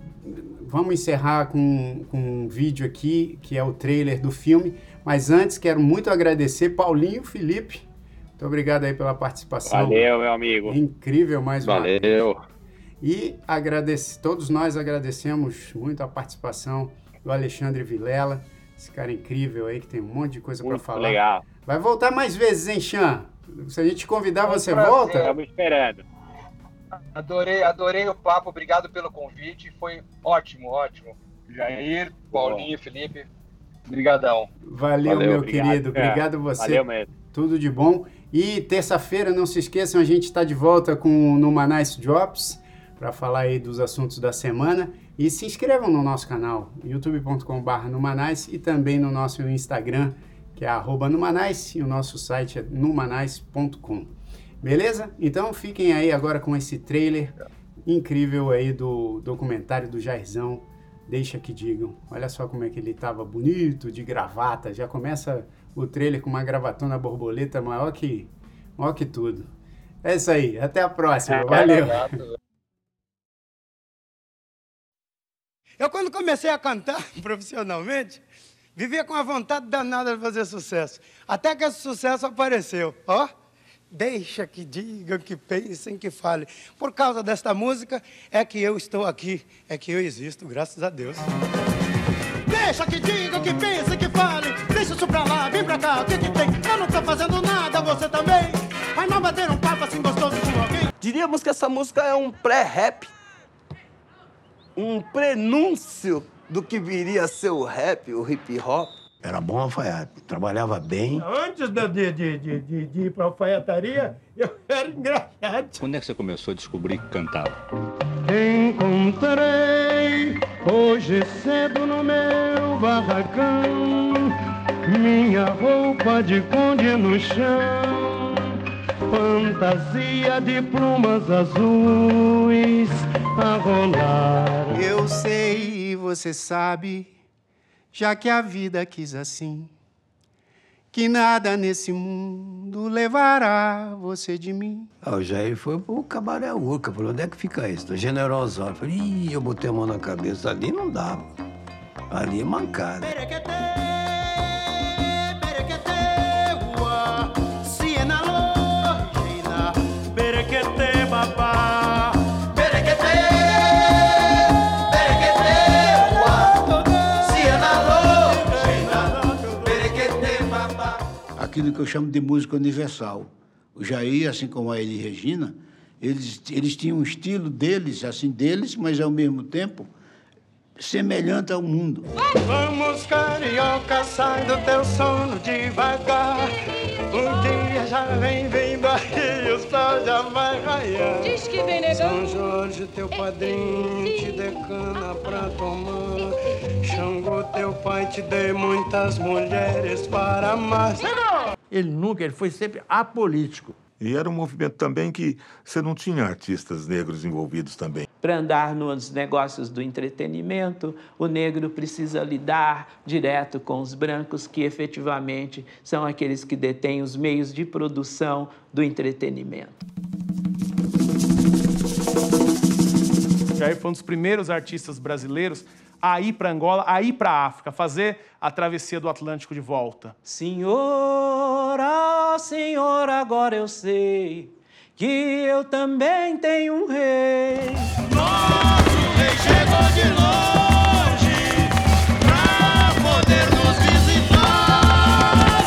vamos encerrar com, com um vídeo aqui que é o trailer do filme. Mas antes quero muito agradecer Paulinho Felipe. Muito obrigado aí pela participação. Valeu, meu amigo. Incrível mais uma Valeu. vez. Valeu. E agradece, todos nós agradecemos muito a participação do Alexandre Vilela esse cara incrível aí que tem um monte de coisa para falar. Legal. Vai voltar mais vezes, hein, Chan? Se a gente convidar, você volta? Estamos esperando. Adorei, adorei o papo, obrigado pelo convite, foi ótimo, ótimo. Jair, Paulinho, Felipe, brigadão. Valeu, Valeu meu obrigado, querido, cara. obrigado você. Valeu mesmo. Tudo de bom. E terça-feira, não se esqueçam, a gente está de volta com o Numa Nice Drops para falar aí dos assuntos da semana. E se inscrevam no nosso canal, youtube.com.br Numanais e também no nosso Instagram, que é arroba Numanais, e o nosso site é numanais.com. Beleza? Então fiquem aí agora com esse trailer incrível aí do documentário do Jairzão. Deixa que digam. Olha só como é que ele tava bonito, de gravata. Já começa o trailer com uma gravatona borboleta maior que, maior que tudo. É isso aí. Até a próxima. Valeu. Eu, quando comecei a cantar profissionalmente, vivia com a vontade danada de fazer sucesso. Até que esse sucesso apareceu. Ó. Deixa que digam, que pensem, que falem. Por causa desta música é que eu estou aqui, é que eu existo, graças a Deus. Deixa que digam, que pensem, que falem. Deixa isso pra lá, vem pra cá, o que que tem? Eu não tô fazendo nada, você também. Vai não bater um papo assim gostoso com alguém. Diríamos que essa música é um pré-rap. Um prenúncio do que viria a ser o rap, o hip hop. Era bom alfaiate, trabalhava bem. Antes de, de, de, de, de ir pra alfaiataria, eu era engraçado. Quando é que você começou a descobrir que cantava? Encontrei hoje cedo no meu barracão minha roupa de conde no chão, fantasia de plumas azuis a rolar. Eu sei e você sabe, já que a vida quis assim. Que nada nesse mundo levará você de mim. Ah, o Jair foi pro Cabaré Urca, falou, onde é que fica isso? Tô generosão. Eu falei, ih, eu botei a mão na cabeça, ali não dá. Ali é mancada. Aquilo que eu chamo de música universal. O Jair, assim como a Elis Regina, eles, eles tinham um estilo deles, assim, deles, mas ao mesmo tempo semelhante ao mundo. Vamos, carioca, sai do teu sono devagar. O dia já vem vindo aí, o sol já vai raiar. Diz que vem negão. São Jorge, teu padrinho, te dê cana pra tomar. Xangô, teu pai, te dê muitas mulheres para amar. Ele nunca, ele foi sempre apolítico. E era um movimento também que você não tinha artistas negros envolvidos também. Para andar nos negócios do entretenimento, o negro precisa lidar direto com os brancos, que efetivamente são aqueles que detêm os meios de produção do entretenimento. Jair foi um dos primeiros artistas brasileiros a ir para Angola, a ir para a África, fazer a travessia do Atlântico de volta. Senhora, senhor, agora eu sei que eu também tenho um rei. Nosso rei chegou de longe pra poder nos visitar.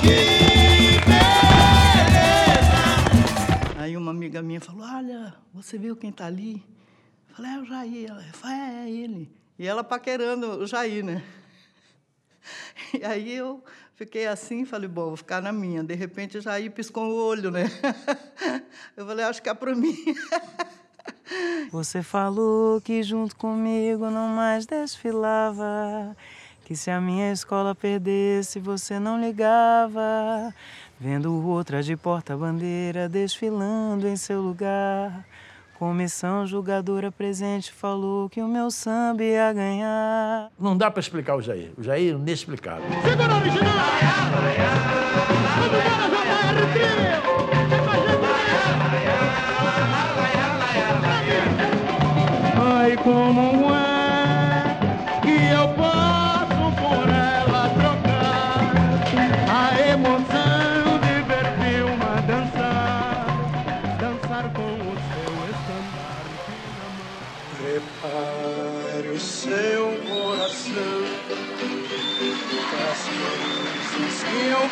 Que beleza! Aí uma amiga minha falou: Olha, você viu quem tá ali? Eu falei: É o Jair. Ela falou: É, é ele. E ela paquerando o Jair, né? E aí eu fiquei assim, falei, bom, vou ficar na minha. De repente o Jair piscou o olho, né? Eu falei, acho que é para mim. Você falou que junto comigo não mais desfilava, que se a minha escola perdesse você não ligava, vendo outra de porta-bandeira desfilando em seu lugar. Comissão julgadora presente falou que o meu samba ia ganhar. Não dá para explicar o Jair. O Jair é inexplicável. Segura original! Ai, como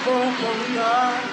coração para as coisas